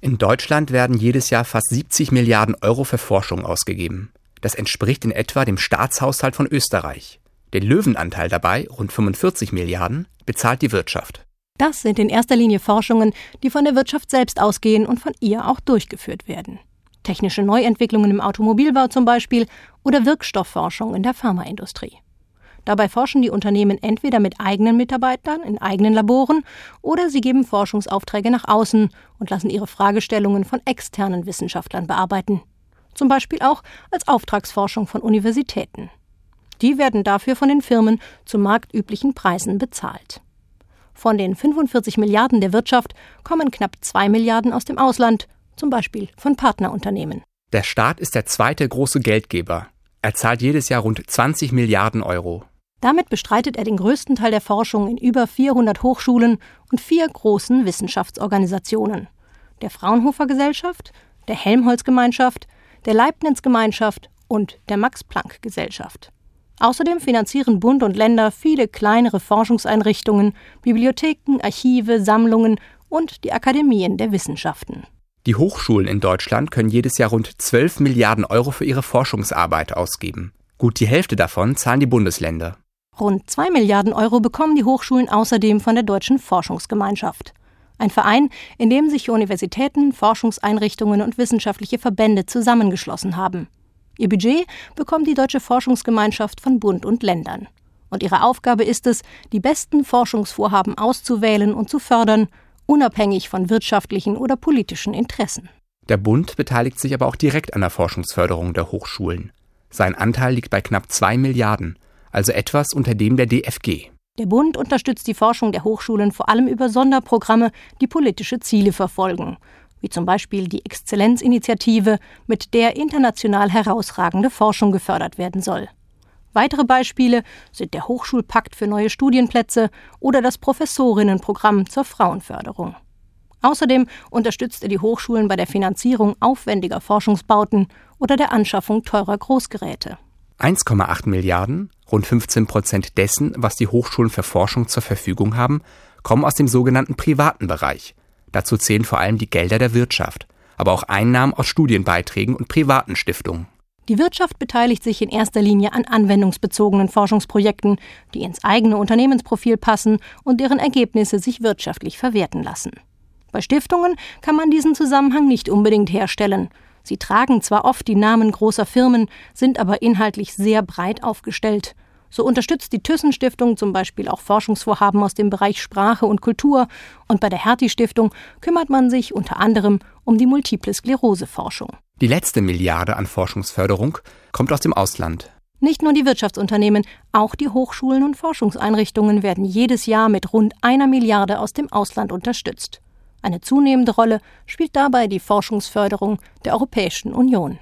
In Deutschland werden jedes Jahr fast 70 Milliarden Euro für Forschung ausgegeben. Das entspricht in etwa dem Staatshaushalt von Österreich. Den Löwenanteil dabei, rund 45 Milliarden, bezahlt die Wirtschaft. Das sind in erster Linie Forschungen, die von der Wirtschaft selbst ausgehen und von ihr auch durchgeführt werden technische Neuentwicklungen im Automobilbau zum Beispiel oder Wirkstoffforschung in der Pharmaindustrie. Dabei forschen die Unternehmen entweder mit eigenen Mitarbeitern in eigenen Laboren oder sie geben Forschungsaufträge nach außen und lassen ihre Fragestellungen von externen Wissenschaftlern bearbeiten. Zum Beispiel auch als Auftragsforschung von Universitäten. Die werden dafür von den Firmen zu marktüblichen Preisen bezahlt. Von den 45 Milliarden der Wirtschaft kommen knapp 2 Milliarden aus dem Ausland zum Beispiel von Partnerunternehmen. Der Staat ist der zweite große Geldgeber. Er zahlt jedes Jahr rund 20 Milliarden Euro. Damit bestreitet er den größten Teil der Forschung in über 400 Hochschulen und vier großen Wissenschaftsorganisationen. Der Fraunhofer Gesellschaft, der Helmholtz Gemeinschaft, der Leibniz Gemeinschaft und der Max Planck Gesellschaft. Außerdem finanzieren Bund und Länder viele kleinere Forschungseinrichtungen, Bibliotheken, Archive, Sammlungen und die Akademien der Wissenschaften. Die Hochschulen in Deutschland können jedes Jahr rund 12 Milliarden Euro für ihre Forschungsarbeit ausgeben. Gut die Hälfte davon zahlen die Bundesländer. Rund 2 Milliarden Euro bekommen die Hochschulen außerdem von der Deutschen Forschungsgemeinschaft. Ein Verein, in dem sich Universitäten, Forschungseinrichtungen und wissenschaftliche Verbände zusammengeschlossen haben. Ihr Budget bekommt die Deutsche Forschungsgemeinschaft von Bund und Ländern. Und ihre Aufgabe ist es, die besten Forschungsvorhaben auszuwählen und zu fördern unabhängig von wirtschaftlichen oder politischen Interessen. Der Bund beteiligt sich aber auch direkt an der Forschungsförderung der Hochschulen. Sein Anteil liegt bei knapp 2 Milliarden, also etwas unter dem der DFG. Der Bund unterstützt die Forschung der Hochschulen vor allem über Sonderprogramme, die politische Ziele verfolgen, wie zum Beispiel die Exzellenzinitiative, mit der international herausragende Forschung gefördert werden soll. Weitere Beispiele sind der Hochschulpakt für neue Studienplätze oder das Professorinnenprogramm zur Frauenförderung. Außerdem unterstützt er die Hochschulen bei der Finanzierung aufwendiger Forschungsbauten oder der Anschaffung teurer Großgeräte. 1,8 Milliarden, rund 15 Prozent dessen, was die Hochschulen für Forschung zur Verfügung haben, kommen aus dem sogenannten privaten Bereich. Dazu zählen vor allem die Gelder der Wirtschaft, aber auch Einnahmen aus Studienbeiträgen und privaten Stiftungen. Die Wirtschaft beteiligt sich in erster Linie an anwendungsbezogenen Forschungsprojekten, die ins eigene Unternehmensprofil passen und deren Ergebnisse sich wirtschaftlich verwerten lassen. Bei Stiftungen kann man diesen Zusammenhang nicht unbedingt herstellen. Sie tragen zwar oft die Namen großer Firmen, sind aber inhaltlich sehr breit aufgestellt. So unterstützt die Thyssen-Stiftung zum Beispiel auch Forschungsvorhaben aus dem Bereich Sprache und Kultur und bei der Hertie-Stiftung kümmert man sich unter anderem um die Multiple Sklerose-Forschung. Die letzte Milliarde an Forschungsförderung kommt aus dem Ausland. Nicht nur die Wirtschaftsunternehmen, auch die Hochschulen und Forschungseinrichtungen werden jedes Jahr mit rund einer Milliarde aus dem Ausland unterstützt. Eine zunehmende Rolle spielt dabei die Forschungsförderung der Europäischen Union.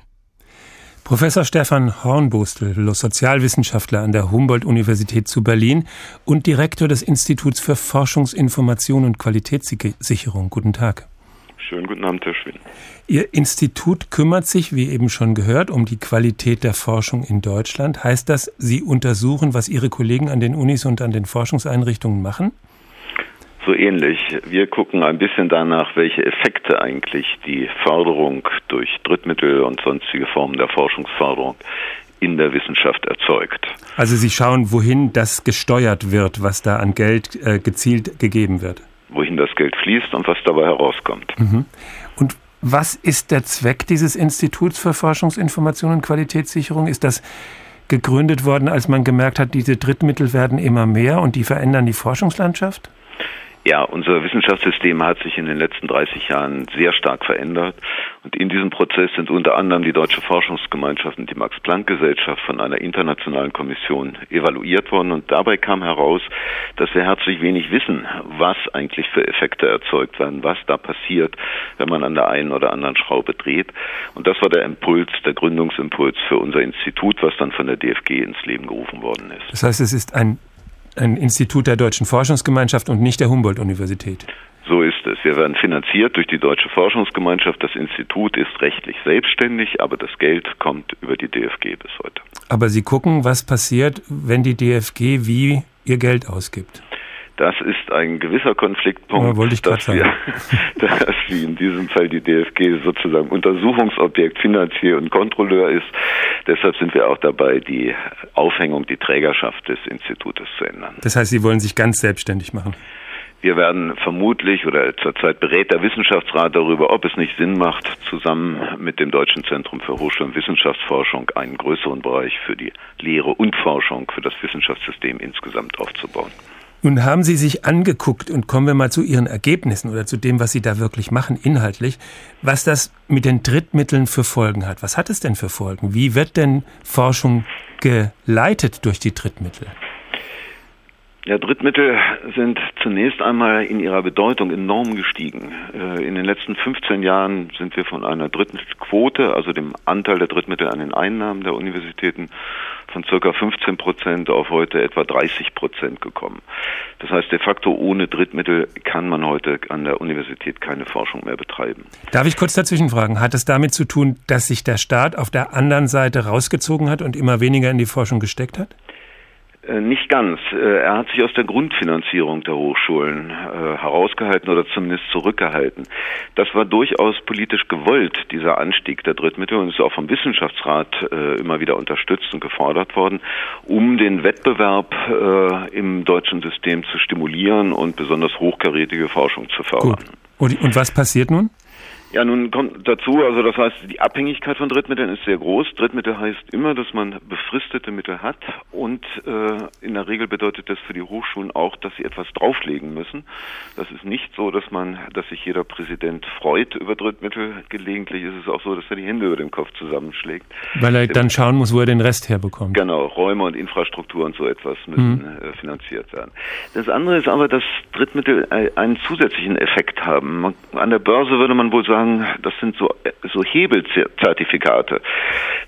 Professor Stefan Hornbostel, Sozialwissenschaftler an der Humboldt-Universität zu Berlin und Direktor des Instituts für Forschungsinformation und Qualitätssicherung. Guten Tag. Schönen guten Abend, Herr Schwinn. Ihr Institut kümmert sich, wie eben schon gehört, um die Qualität der Forschung in Deutschland. Heißt das, Sie untersuchen, was Ihre Kollegen an den Unis und an den Forschungseinrichtungen machen? So ähnlich. Wir gucken ein bisschen danach, welche Effekte eigentlich die Förderung durch Drittmittel und sonstige Formen der Forschungsförderung in der Wissenschaft erzeugt. Also Sie schauen, wohin das gesteuert wird, was da an Geld äh, gezielt gegeben wird wohin das Geld fließt und was dabei herauskommt. Mhm. Und was ist der Zweck dieses Instituts für Forschungsinformation und Qualitätssicherung? Ist das gegründet worden, als man gemerkt hat, diese Drittmittel werden immer mehr und die verändern die Forschungslandschaft? Ja, unser Wissenschaftssystem hat sich in den letzten 30 Jahren sehr stark verändert. Und in diesem Prozess sind unter anderem die Deutsche Forschungsgemeinschaft und die Max-Planck-Gesellschaft von einer internationalen Kommission evaluiert worden. Und dabei kam heraus, dass wir herzlich wenig wissen, was eigentlich für Effekte erzeugt werden, was da passiert, wenn man an der einen oder anderen Schraube dreht. Und das war der Impuls, der Gründungsimpuls für unser Institut, was dann von der DFG ins Leben gerufen worden ist. Das heißt, es ist ein ein Institut der Deutschen Forschungsgemeinschaft und nicht der Humboldt-Universität. So ist es. Wir werden finanziert durch die Deutsche Forschungsgemeinschaft. Das Institut ist rechtlich selbstständig, aber das Geld kommt über die DFG bis heute. Aber Sie gucken, was passiert, wenn die DFG wie ihr Geld ausgibt. Das ist ein gewisser Konfliktpunkt, ja, dass, wir, <laughs> dass wie in diesem Fall die DFG sozusagen Untersuchungsobjekt, Finanzier und Kontrolleur ist. Deshalb sind wir auch dabei, die Aufhängung, die Trägerschaft des Institutes zu ändern. Das heißt, Sie wollen sich ganz selbstständig machen? Wir werden vermutlich oder zurzeit berät der Wissenschaftsrat darüber, ob es nicht Sinn macht, zusammen mit dem Deutschen Zentrum für Hochschul- und Wissenschaftsforschung einen größeren Bereich für die Lehre und Forschung, für das Wissenschaftssystem insgesamt aufzubauen. Nun haben Sie sich angeguckt und kommen wir mal zu Ihren Ergebnissen oder zu dem, was Sie da wirklich machen, inhaltlich, was das mit den Drittmitteln für Folgen hat. Was hat es denn für Folgen? Wie wird denn Forschung geleitet durch die Drittmittel? Ja, Drittmittel sind zunächst einmal in ihrer Bedeutung enorm gestiegen. Äh, in den letzten 15 Jahren sind wir von einer Drittmittelquote, also dem Anteil der Drittmittel an den Einnahmen der Universitäten, von circa 15 Prozent auf heute etwa 30 Prozent gekommen. Das heißt, de facto ohne Drittmittel kann man heute an der Universität keine Forschung mehr betreiben. Darf ich kurz dazwischen fragen? Hat es damit zu tun, dass sich der Staat auf der anderen Seite rausgezogen hat und immer weniger in die Forschung gesteckt hat? Äh, nicht ganz. Äh, er hat sich aus der Grundfinanzierung der Hochschulen äh, herausgehalten oder zumindest zurückgehalten. Das war durchaus politisch gewollt, dieser Anstieg der Drittmittel und ist auch vom Wissenschaftsrat immer wieder unterstützt und gefordert worden, um den Wettbewerb im deutschen System zu stimulieren und besonders hochkarätige Forschung zu fördern. Gut. Und was passiert nun? Ja, nun kommt dazu, also das heißt, die Abhängigkeit von Drittmitteln ist sehr groß. Drittmittel heißt immer, dass man befristete Mittel hat und äh, in der Regel bedeutet das für die Hochschulen auch, dass sie etwas drauflegen müssen. Das ist nicht so, dass man, dass sich jeder Präsident freut über Drittmittel. Gelegentlich ist es auch so, dass er die Hände über dem Kopf zusammenschlägt. Weil er dann schauen muss, wo er den Rest herbekommt. Genau, Räume und Infrastruktur und so etwas müssen mhm. äh, finanziert werden. Das andere ist aber, dass Drittmittel äh, einen zusätzlichen Effekt haben. Man, an der Börse würde man wohl sagen, sagen, das sind so, so Hebelzertifikate.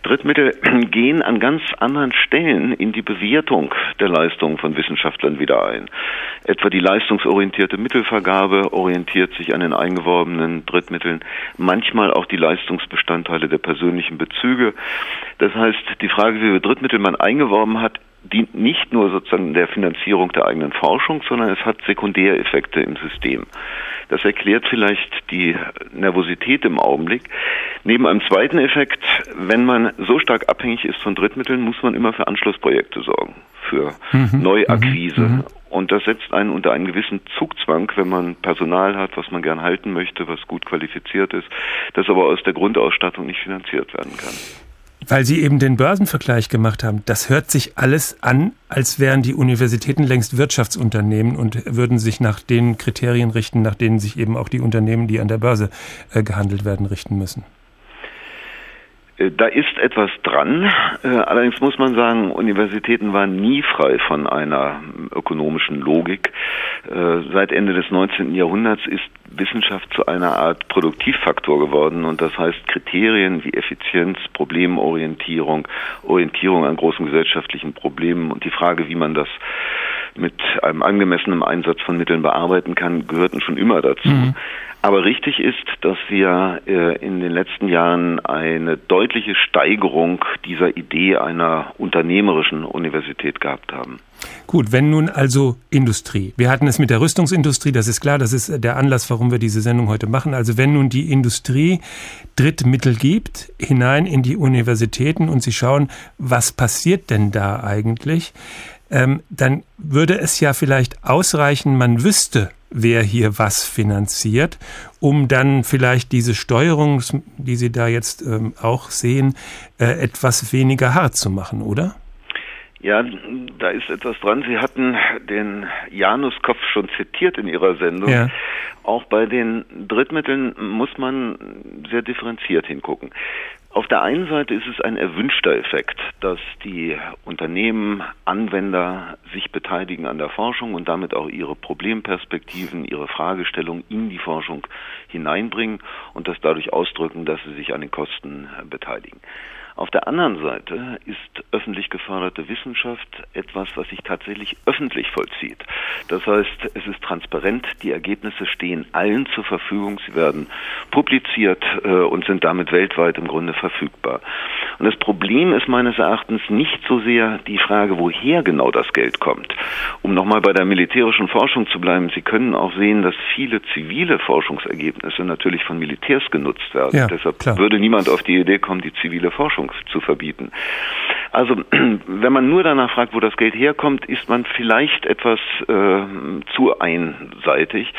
Drittmittel <clears throat> gehen an ganz anderen Stellen in die Bewertung der Leistungen von Wissenschaftlern wieder ein. Etwa die leistungsorientierte Mittelvergabe orientiert sich an den eingeworbenen Drittmitteln, manchmal auch die Leistungsbestandteile der persönlichen Bezüge. Das heißt, die Frage, wie viel Drittmittel man eingeworben hat, dient nicht nur sozusagen der Finanzierung der eigenen Forschung, sondern es hat Sekundäreffekte im System. Das erklärt vielleicht die Nervosität im Augenblick. Neben einem zweiten Effekt, wenn man so stark abhängig ist von Drittmitteln, muss man immer für Anschlussprojekte sorgen, für mhm. Neuakquise. Mhm. Und das setzt einen unter einen gewissen Zugzwang, wenn man Personal hat, was man gern halten möchte, was gut qualifiziert ist, das aber aus der Grundausstattung nicht finanziert werden kann. Weil Sie eben den Börsenvergleich gemacht haben, das hört sich alles an, als wären die Universitäten längst Wirtschaftsunternehmen und würden sich nach den Kriterien richten, nach denen sich eben auch die Unternehmen, die an der Börse äh, gehandelt werden, richten müssen. Äh, da ist etwas dran. Äh, allerdings muss man sagen, Universitäten waren nie frei von einer ökonomischen Logik. Äh, seit Ende des 19. Jahrhunderts ist Wissenschaft zu einer Art Produktivfaktor geworden und das heißt Kriterien wie Effizienz, Problemorientierung, Orientierung an großen gesellschaftlichen Problemen und die Frage, wie man das mit einem angemessenen Einsatz von Mitteln bearbeiten kann, gehörten schon immer dazu. Mhm. Aber richtig ist, dass wir äh, in den letzten Jahren eine deutliche Steigerung dieser Idee einer unternehmerischen Universität gehabt haben. Gut, wenn nun also Industrie. Wir hatten es mit der Rüstungsindustrie, das ist klar, das ist der Anlass, warum wir diese Sendung heute machen. Also wenn nun die Industrie Drittmittel gibt, hinein in die Universitäten und sie schauen, was passiert denn da eigentlich, ähm, dann würde es ja vielleicht ausreichen, man wüsste, wer hier was finanziert, um dann vielleicht diese Steuerung, die Sie da jetzt ähm, auch sehen, äh, etwas weniger hart zu machen, oder? Ja, da ist etwas dran. Sie hatten den Januskopf schon zitiert in Ihrer Sendung. Ja. Auch bei den Drittmitteln muss man sehr differenziert hingucken. Auf der einen Seite ist es ein erwünschter Effekt, dass die Unternehmen, Anwender sich beteiligen an der Forschung und damit auch ihre Problemperspektiven, ihre Fragestellungen in die Forschung hineinbringen und das dadurch ausdrücken, dass sie sich an den Kosten beteiligen. Auf der anderen Seite ist öffentlich geförderte Wissenschaft etwas, was sich tatsächlich öffentlich vollzieht. Das heißt, es ist transparent, die Ergebnisse stehen allen zur Verfügung, sie werden publiziert äh, und sind damit weltweit im Grunde verfügbar. Und das Problem ist meines Erachtens nicht so sehr die Frage, woher genau das Geld kommt. Um nochmal bei der militärischen Forschung zu bleiben, Sie können auch sehen, dass viele zivile Forschungsergebnisse natürlich von Militärs genutzt werden. Ja, Deshalb klar. würde niemand auf die Idee kommen, die zivile Forschung zu verbieten. Also <clears throat> wenn man nur danach fragt, wo das Geld herkommt, ist man vielleicht etwas äh, zu einseitig.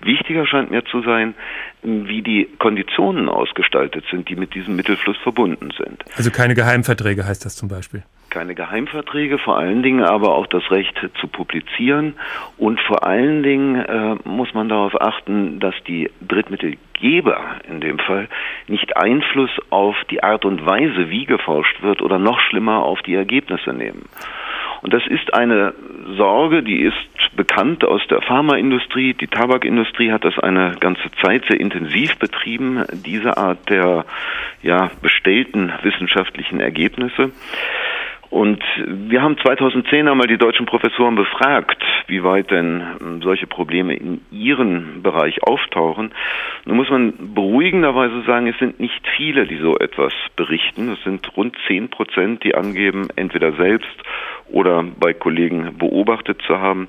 Wichtiger scheint mir zu sein, wie die Konditionen ausgestaltet sind, die mit diesem Mittelfluss verbunden sind. Also keine Geheimverträge heißt das zum Beispiel keine Geheimverträge, vor allen Dingen aber auch das Recht zu publizieren und vor allen Dingen äh, muss man darauf achten, dass die Drittmittelgeber in dem Fall nicht Einfluss auf die Art und Weise, wie geforscht wird oder noch schlimmer auf die Ergebnisse nehmen. Und das ist eine Sorge, die ist bekannt aus der Pharmaindustrie. Die Tabakindustrie hat das eine ganze Zeit sehr intensiv betrieben, diese Art der ja, bestellten wissenschaftlichen Ergebnisse. Und wir haben 2010 einmal die deutschen Professoren befragt, wie weit denn ähm, solche Probleme in ihren Bereich auftauchen. Nun muss man beruhigenderweise sagen, es sind nicht viele, die so etwas berichten. Es sind rund 10 Prozent, die angeben, entweder selbst oder bei Kollegen beobachtet zu haben,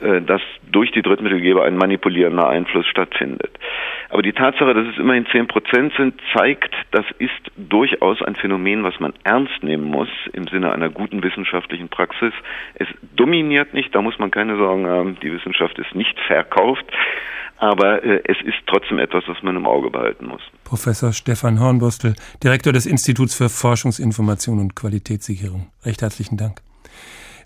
äh, dass durch die Drittmittelgeber ein manipulierender Einfluss stattfindet. Aber die Tatsache, dass es immerhin 10 Prozent sind, zeigt, das ist durchaus ein Phänomen, was man ernst nehmen muss im Sinne einer guten wissenschaftlichen Praxis. Es dominiert nicht, da muss man keine Sorgen haben, die Wissenschaft ist nicht verkauft. Aber äh, es ist trotzdem etwas, was man im Auge behalten muss. Professor Stefan Hornbostel, Direktor des Instituts für Forschungsinformation und Qualitätssicherung. Recht herzlichen Dank.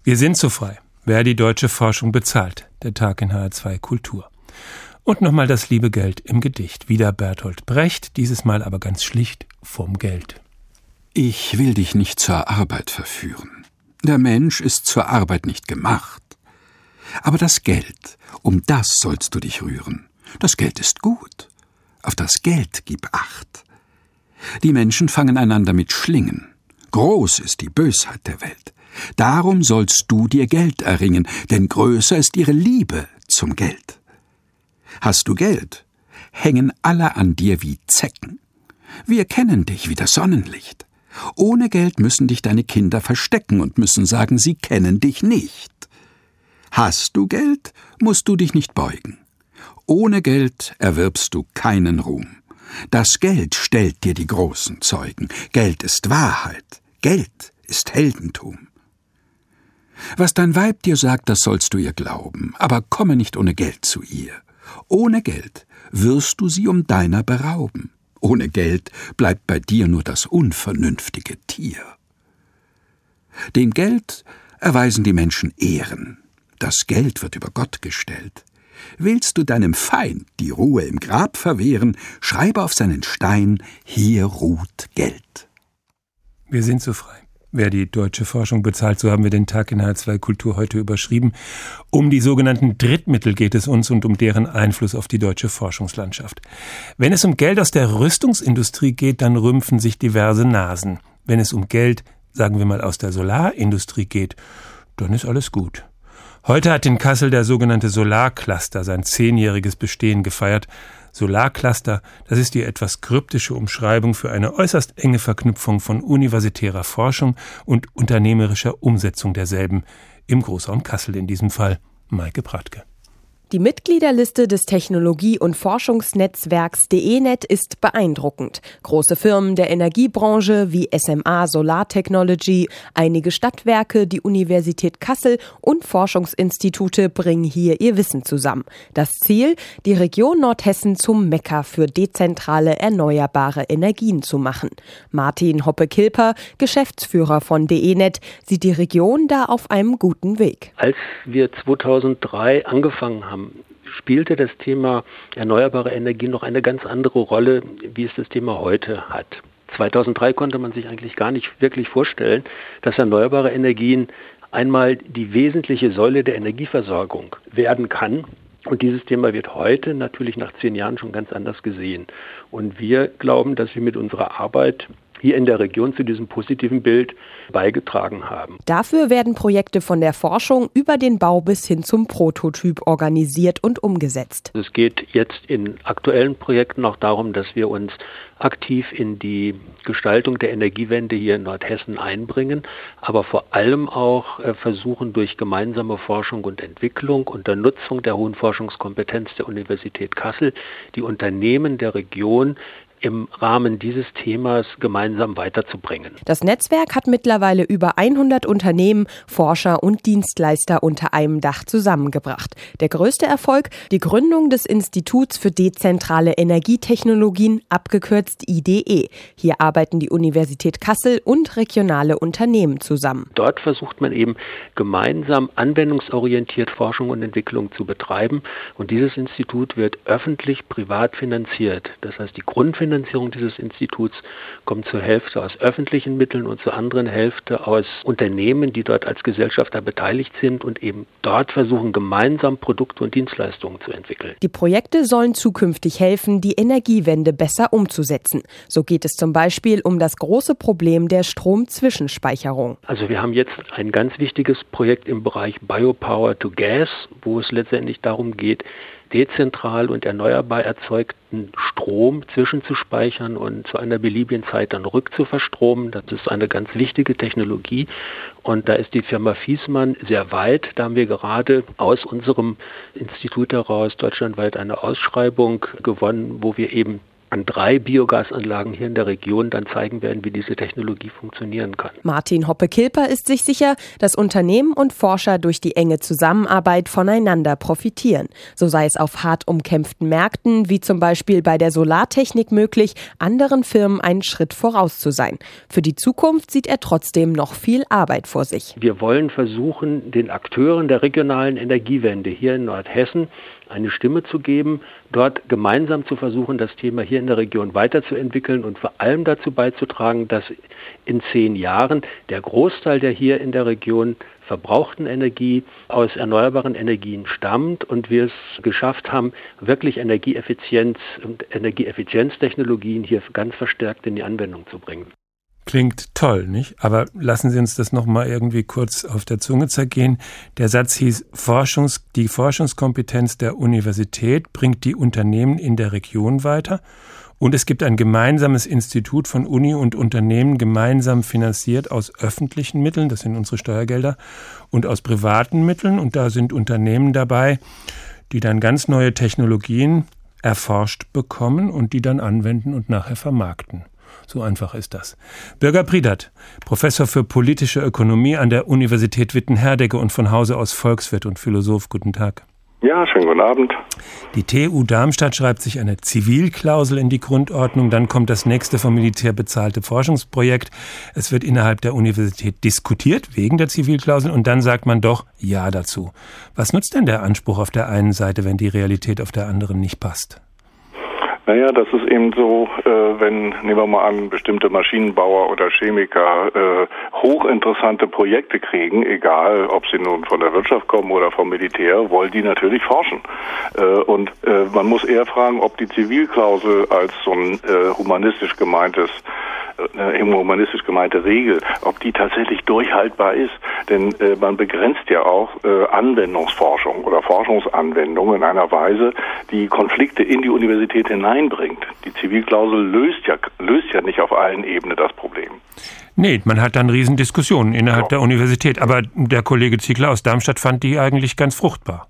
Wir sind so frei. Wer die deutsche Forschung bezahlt. Der Tag in HR2 Kultur. Und nochmal das liebe Geld im Gedicht. Wieder Bertolt Brecht, dieses Mal aber ganz schlicht vom Geld. Ich will dich nicht zur Arbeit verführen. Der Mensch ist zur Arbeit nicht gemacht. Aber das Geld, um das sollst du dich rühren. Das Geld ist gut. Auf das Geld gib acht. Die Menschen fangen einander mit Schlingen. Groß ist die Bösheit der Welt. Darum sollst du dir Geld erringen, denn größer ist ihre Liebe zum Geld. Hast du Geld, hängen alle an dir wie Zecken. Wir kennen dich wie das Sonnenlicht. Ohne Geld müssen dich deine Kinder verstecken und müssen sagen, sie kennen dich nicht. Hast du Geld, musst du dich nicht beugen. Ohne Geld erwirbst du keinen Ruhm. Das Geld stellt dir die großen Zeugen. Geld ist Wahrheit. Geld ist Heldentum. Was dein Weib dir sagt, das sollst du ihr glauben, aber komme nicht ohne Geld zu ihr. Ohne Geld wirst du sie um deiner berauben. Ohne Geld bleibt bei dir nur das unvernünftige Tier. Dem Geld erweisen die Menschen Ehren. Das Geld wird über Gott gestellt. Willst du deinem Feind die Ruhe im Grab verwehren, schreibe auf seinen Stein, hier ruht Geld. Wir sind so frei. Wer die deutsche Forschung bezahlt, so haben wir den Tag in H2 Kultur heute überschrieben. Um die sogenannten Drittmittel geht es uns und um deren Einfluss auf die deutsche Forschungslandschaft. Wenn es um Geld aus der Rüstungsindustrie geht, dann rümpfen sich diverse Nasen. Wenn es um Geld, sagen wir mal, aus der Solarindustrie geht, dann ist alles gut. Heute hat in Kassel der sogenannte Solarcluster sein zehnjähriges Bestehen gefeiert. Solarcluster, das ist die etwas kryptische Umschreibung für eine äußerst enge Verknüpfung von universitärer Forschung und unternehmerischer Umsetzung derselben, im Großraum Kassel in diesem Fall. Maike Bratke. Die Mitgliederliste des Technologie- und Forschungsnetzwerks DENET ist beeindruckend. Große Firmen der Energiebranche wie SMA Solar Technology, einige Stadtwerke, die Universität Kassel und Forschungsinstitute bringen hier ihr Wissen zusammen. Das Ziel, die Region Nordhessen zum Mekka für dezentrale erneuerbare Energien zu machen. Martin Hoppe-Kilper, Geschäftsführer von DENET, sieht die Region da auf einem guten Weg. Als wir 2003 angefangen haben, spielte das Thema erneuerbare Energie noch eine ganz andere Rolle, wie es das Thema heute hat. 2003 konnte man sich eigentlich gar nicht wirklich vorstellen, dass erneuerbare Energien einmal die wesentliche Säule der Energieversorgung werden kann. Und dieses Thema wird heute natürlich nach zehn Jahren schon ganz anders gesehen. Und wir glauben, dass wir mit unserer Arbeit hier in der Region zu diesem positiven Bild beigetragen haben. Dafür werden Projekte von der Forschung über den Bau bis hin zum Prototyp organisiert und umgesetzt. Es geht jetzt in aktuellen Projekten auch darum, dass wir uns aktiv in die Gestaltung der Energiewende hier in Nordhessen einbringen, aber vor allem auch äh, versuchen durch gemeinsame Forschung und Entwicklung unter Nutzung der hohen Forschungskompetenz der Universität Kassel die Unternehmen der Region im Rahmen dieses Themas gemeinsam weiterzubringen. Das Netzwerk hat mittlerweile über 100 Unternehmen, Forscher und Dienstleister unter einem Dach zusammengebracht. Der größte Erfolg, die Gründung des Instituts für dezentrale Energietechnologien, abgekürzt IDE. Hier arbeiten die Universität Kassel und regionale Unternehmen zusammen. Dort versucht man eben gemeinsam anwendungsorientiert Forschung und Entwicklung zu betreiben und dieses Institut wird öffentlich privat finanziert. Das heißt, die Grundfinanzierung Finanzierung dieses Instituts kommt zur Hälfte aus öffentlichen Mitteln und zur anderen Hälfte aus Unternehmen, die dort als Gesellschafter beteiligt sind und eben dort versuchen, gemeinsam Produkte und Dienstleistungen zu entwickeln. Die Projekte sollen zukünftig helfen, die Energiewende besser umzusetzen. So geht es zum Beispiel um das große Problem der Stromzwischenspeicherung. Also wir haben jetzt ein ganz wichtiges Projekt im Bereich Biopower to Gas, wo es letztendlich darum geht, dezentral und erneuerbar erzeugten Strom zwischenzuspeichern und zu einer beliebigen Zeit dann rückzuverstromen. Das ist eine ganz wichtige Technologie und da ist die Firma Fiesmann sehr weit. Da haben wir gerade aus unserem Institut heraus deutschlandweit eine Ausschreibung gewonnen, wo wir eben an drei Biogasanlagen hier in der Region dann zeigen werden, wie diese Technologie funktionieren kann. Martin Hoppe-Kilper ist sich sicher, dass Unternehmen und Forscher durch die enge Zusammenarbeit voneinander profitieren. So sei es auf hart umkämpften Märkten, wie zum Beispiel bei der Solartechnik möglich, anderen Firmen einen Schritt voraus zu sein. Für die Zukunft sieht er trotzdem noch viel Arbeit vor sich. Wir wollen versuchen, den Akteuren der regionalen Energiewende hier in Nordhessen eine Stimme zu geben, dort gemeinsam zu versuchen, das Thema hier in der Region weiterzuentwickeln und vor allem dazu beizutragen, dass in zehn Jahren der Großteil der hier in der Region verbrauchten Energie aus erneuerbaren Energien stammt und wir es geschafft haben, wirklich Energieeffizienz und Energieeffizienztechnologien hier ganz verstärkt in die Anwendung zu bringen. Klingt toll, nicht? Aber lassen Sie uns das nochmal irgendwie kurz auf der Zunge zergehen. Der Satz hieß, Forschungs, die Forschungskompetenz der Universität bringt die Unternehmen in der Region weiter. Und es gibt ein gemeinsames Institut von Uni und Unternehmen, gemeinsam finanziert aus öffentlichen Mitteln, das sind unsere Steuergelder, und aus privaten Mitteln. Und da sind Unternehmen dabei, die dann ganz neue Technologien erforscht bekommen und die dann anwenden und nachher vermarkten. So einfach ist das. Bürger Priedert, Professor für politische Ökonomie an der Universität Witten-Herdecke und von Hause aus Volkswirt und Philosoph. Guten Tag. Ja, schönen guten Abend. Die TU Darmstadt schreibt sich eine Zivilklausel in die Grundordnung. Dann kommt das nächste vom Militär bezahlte Forschungsprojekt. Es wird innerhalb der Universität diskutiert wegen der Zivilklausel und dann sagt man doch Ja dazu. Was nutzt denn der Anspruch auf der einen Seite, wenn die Realität auf der anderen nicht passt? Naja, das ist eben so, äh, wenn, nehmen wir mal an, bestimmte Maschinenbauer oder Chemiker äh, hochinteressante Projekte kriegen, egal ob sie nun von der Wirtschaft kommen oder vom Militär, wollen die natürlich forschen. Äh, und man muss eher fragen, ob die Zivilklausel als so ein humanistisch gemeintes äh, humanistisch gemeinte Regel, ob die tatsächlich durchhaltbar ist. Denn äh, man begrenzt ja auch äh, Anwendungsforschung oder Forschungsanwendung in einer Weise, die Konflikte in die Universität hineinbringt. Die Zivilklausel löst ja, löst ja nicht auf allen Ebenen das Problem. Nee, man hat dann Riesendiskussionen innerhalb ja. der Universität. Aber der Kollege Ziegler aus Darmstadt fand die eigentlich ganz fruchtbar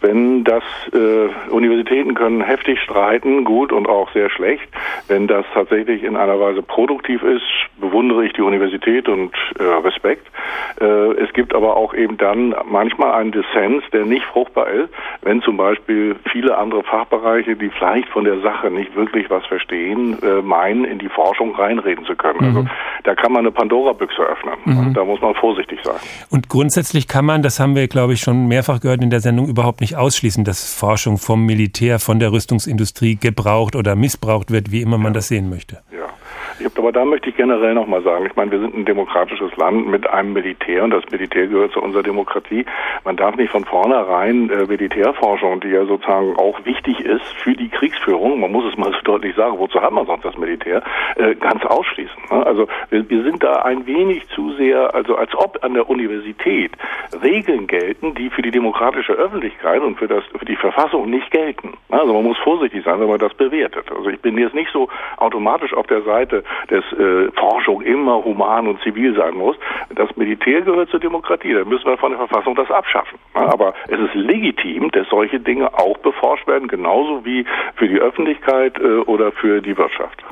wenn das äh, Universitäten können heftig streiten, gut und auch sehr schlecht. Wenn das tatsächlich in einer Weise produktiv ist, bewundere ich die Universität und äh, Respekt. Äh, es gibt aber auch eben dann manchmal einen Dissens, der nicht fruchtbar ist, wenn zum Beispiel viele andere Fachbereiche, die vielleicht von der Sache nicht wirklich was verstehen, äh, meinen, in die Forschung reinreden zu können. Also mhm. Also da kann man eine Pandora-Büchse öffnen. Mhm. Da muss man vorsichtig sein. Und grundsätzlich kann man, das haben wir, glaube ich, schon mehrfach gehört in der Sendung, überhaupt nicht ausschließen, dass Forschung vom Militär, von der Rüstungsindustrie gebraucht oder missbraucht wird, wie immer man das sehen möchte. Ja. Aber da möchte ich generell nochmal sagen, ich meine, wir sind ein demokratisches Land mit einem Militär und das Militär gehört zu unserer Demokratie. Man darf nicht von vornherein äh, Militärforschung, die ja sozusagen auch wichtig ist für die Kriegsführung, man muss es mal so deutlich sagen, wozu hat man sonst das Militär, äh, ganz ausschließen. Ne? Also wir, wir sind da ein wenig zu sehr, also als ob an der Universität Regeln gelten, die für die demokratische Öffentlichkeit und für, das, für die Verfassung nicht gelten. Also man muss vorsichtig sein, wenn man das bewertet. Also ich bin jetzt nicht so automatisch auf der Seite dass äh, Forschung immer human und zivil sein muss. Das Militär gehört zur Demokratie, da müssen wir von der Verfassung das abschaffen. Aber es ist legitim, dass solche Dinge auch beforscht werden, genauso wie für die Öffentlichkeit äh, oder für die Wirtschaft.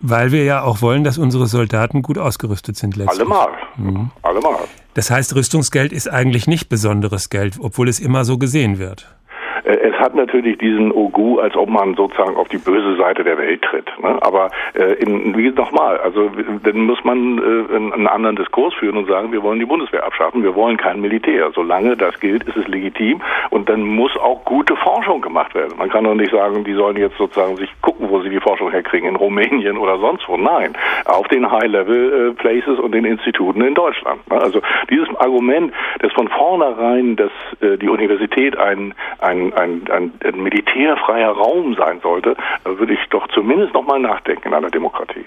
Weil wir ja auch wollen, dass unsere Soldaten gut ausgerüstet sind letztlich. Allemal. Mhm. Allemal. Das heißt, Rüstungsgeld ist eigentlich nicht besonderes Geld, obwohl es immer so gesehen wird. Äh, es hat natürlich diesen Ogu, als ob man sozusagen auf die böse Seite der Welt tritt. Ne? Aber äh, in, wie nochmal, also dann muss man äh, einen anderen Diskurs führen und sagen, wir wollen die Bundeswehr abschaffen, wir wollen kein Militär. Solange das gilt, ist es legitim und dann muss auch gute Forschung gemacht werden. Man kann doch nicht sagen, die sollen jetzt sozusagen sich gucken, wo sie die Forschung herkriegen, in Rumänien oder sonst wo. Nein, auf den High-Level-Places und den Instituten in Deutschland. Ne? Also dieses Argument, dass von vornherein dass äh, die Universität ein, ein ein, ein, ein militärfreier Raum sein sollte, würde ich doch zumindest noch mal nachdenken in einer Demokratie.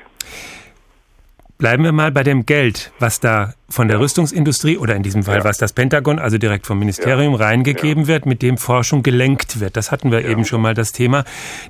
Bleiben wir mal bei dem Geld, was da von der Rüstungsindustrie oder in diesem Fall ja. was das Pentagon, also direkt vom Ministerium ja. reingegeben ja. wird, mit dem Forschung gelenkt wird. Das hatten wir eben schon mal das Thema.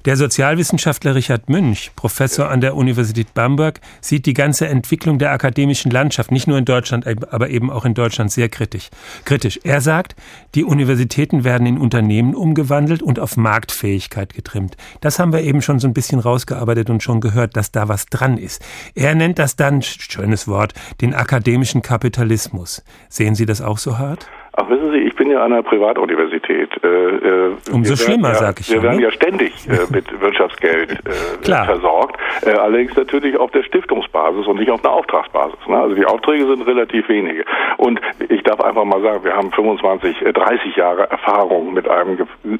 Der Sozialwissenschaftler Richard Münch, Professor an der Universität Bamberg, sieht die ganze Entwicklung der akademischen Landschaft, nicht nur in Deutschland, aber eben auch in Deutschland sehr kritisch. kritisch. Er sagt, die Universitäten werden in Unternehmen umgewandelt und auf Marktfähigkeit getrimmt. Das haben wir eben schon so ein bisschen rausgearbeitet und schon gehört, dass da was dran ist. Er nennt das dann, schönes Wort, den akademischen Kapitalismus. Sehen Sie das auch so hart? Ach, wissen Sie, ich bin ja an einer Privatuniversität. Äh, äh, Umso schlimmer, ja, sag ich. Wir werden ne? ja ständig äh, <laughs> mit Wirtschaftsgeld äh, versorgt, äh, allerdings natürlich auf der Stiftungsbasis und nicht auf einer Auftragsbasis. Ne? Also die Aufträge sind relativ wenige. Und ich darf einfach mal sagen, wir haben 25, 30 äh, Jahre Erfahrung mit einem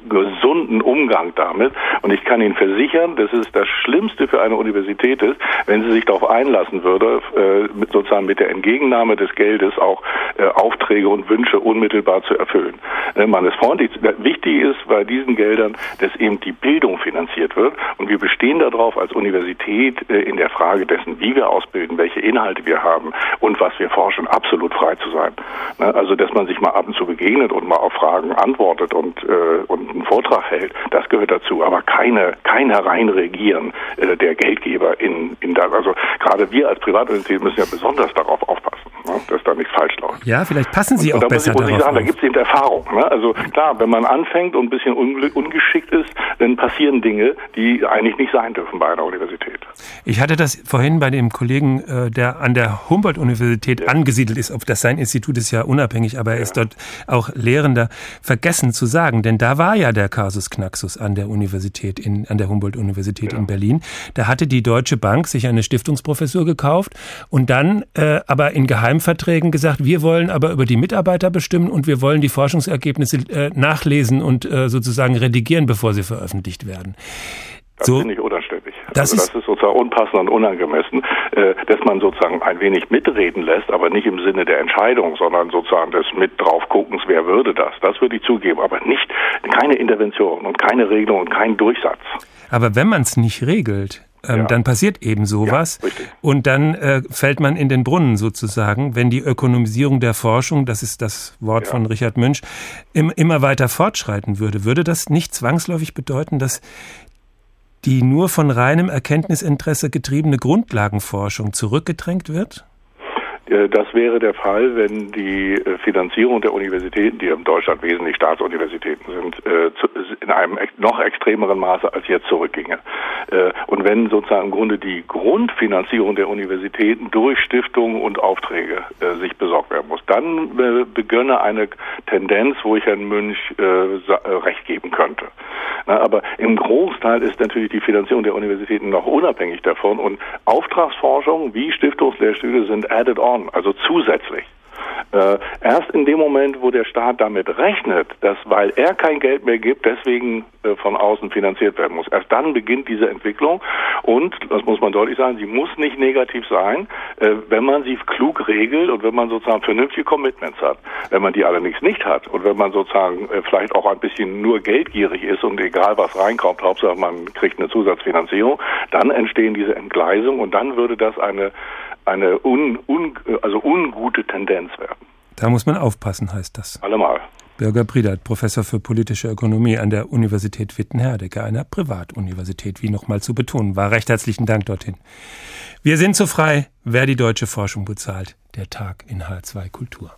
gesunden Umgang damit. Und ich kann Ihnen versichern, dass es das Schlimmste für eine Universität ist, wenn sie sich darauf einlassen würde, mit, sozusagen mit der Entgegennahme des Geldes auch Aufträge und Wünsche unmittelbar unmittelbar zu erfüllen. Äh, man ist freundlich. Wichtig ist bei diesen Geldern, dass eben die Bildung finanziert wird. Und wir bestehen darauf als Universität äh, in der Frage dessen, wie wir ausbilden, welche Inhalte wir haben und was wir forschen, absolut frei zu sein. Ne, also, dass man sich mal ab und zu begegnet und mal auf Fragen antwortet und, äh, und einen Vortrag hält, das gehört dazu. Aber keine, kein Hereinregieren der Geldgeber in, in das. Also, gerade wir als Privatuniversität müssen ja besonders darauf aufpassen. Ne? dass da nichts falsch läuft. Ja, vielleicht passen Sie und, auch und besser muss ich, muss ich sagen, auf. Da gibt es eben Erfahrung. Ne? Also klar, wenn man anfängt und ein bisschen ungeschickt ist, dann passieren Dinge, die eigentlich nicht sein dürfen bei einer Universität. Ich hatte das vorhin bei dem Kollegen, äh, der an der Humboldt-Universität ja. angesiedelt ist, ob das sein Institut ist ja unabhängig, aber er ja. ist dort auch Lehrender, vergessen zu sagen, denn da war ja der Kasus Knaxus an der Universität, in, an der Humboldt-Universität ja. in Berlin. Da hatte die Deutsche Bank sich eine Stiftungsprofessur gekauft und dann äh, aber in Geheimverträgen gesagt, wir wollen aber über die Mitarbeiter bestimmen und wir wollen die Forschungsergebnisse äh, nachlesen und äh, sozusagen redigieren, bevor sie veröffentlicht werden. Das so, finde ich unanständig. Das, also das ist, ist sozusagen unpassend und unangemessen, äh, dass man sozusagen ein wenig mitreden lässt, aber nicht im Sinne der Entscheidung, sondern sozusagen des mit draufguckens, wer würde das. Das würde ich zugeben, aber nicht keine Intervention und keine Regelung und kein Durchsatz. Aber wenn man es nicht regelt, ähm, ja. dann passiert eben sowas. Ja, und dann äh, fällt man in den Brunnen sozusagen, wenn die Ökonomisierung der Forschung, das ist das Wort ja. von Richard Münch, im, immer weiter fortschreiten würde. Würde das nicht zwangsläufig bedeuten, dass die nur von reinem Erkenntnisinteresse getriebene Grundlagenforschung zurückgedrängt wird? Äh, das wäre der Fall, wenn die äh, Finanzierung der Universitäten, die in Deutschland wesentlich Staatsuniversitäten sind, äh, in einem noch extremeren Maße als jetzt zurückginge. Und wenn sozusagen im Grunde die Grundfinanzierung der Universitäten durch Stiftungen und Aufträge sich besorgt werden muss, dann begönne eine Tendenz, wo ich Herrn Münch recht geben könnte. Aber im Großteil ist natürlich die Finanzierung der Universitäten noch unabhängig davon und Auftragsforschung wie Stiftungslehrstühle sind added on on, also zusätzlich. Äh, erst in dem Moment, wo der Staat damit rechnet, dass weil er kein Geld mehr gibt, deswegen äh, von außen finanziert werden muss, erst dann beginnt diese Entwicklung und, das muss man deutlich sagen, sie muss nicht negativ sein, äh, wenn man sie klug regelt und wenn man sozusagen vernünftige Commitments hat. Wenn man die allerdings nicht hat und wenn man sozusagen äh, vielleicht auch ein bisschen nur geldgierig ist und egal was reinkommt, Hauptsache man kriegt eine Zusatzfinanzierung, dann entstehen diese Entgleisungen und dann würde das eine eine un, un, also ungute Tendenz werden. Da muss man aufpassen, heißt das. Allemal. Bürger Priedert, Professor für politische Ökonomie an der Universität Wittenherdecke, einer Privatuniversität, wie nochmal zu betonen war. Recht herzlichen Dank dorthin. Wir sind so frei, wer die deutsche Forschung bezahlt. Der Tag in H2 Kultur.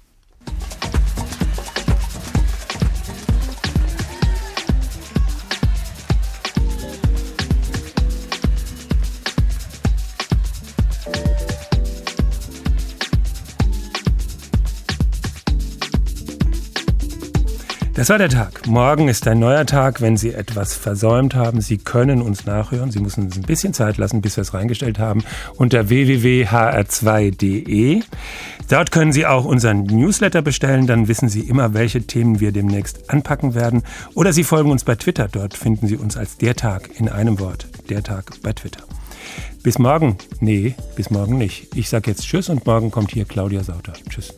Das war der Tag. Morgen ist ein neuer Tag. Wenn Sie etwas versäumt haben, Sie können uns nachhören. Sie müssen uns ein bisschen Zeit lassen, bis wir es reingestellt haben, unter www.hr2.de. Dort können Sie auch unseren Newsletter bestellen. Dann wissen Sie immer, welche Themen wir demnächst anpacken werden. Oder Sie folgen uns bei Twitter. Dort finden Sie uns als der Tag in einem Wort. Der Tag bei Twitter. Bis morgen. Nee, bis morgen nicht. Ich sage jetzt Tschüss und morgen kommt hier Claudia Sauter. Tschüss.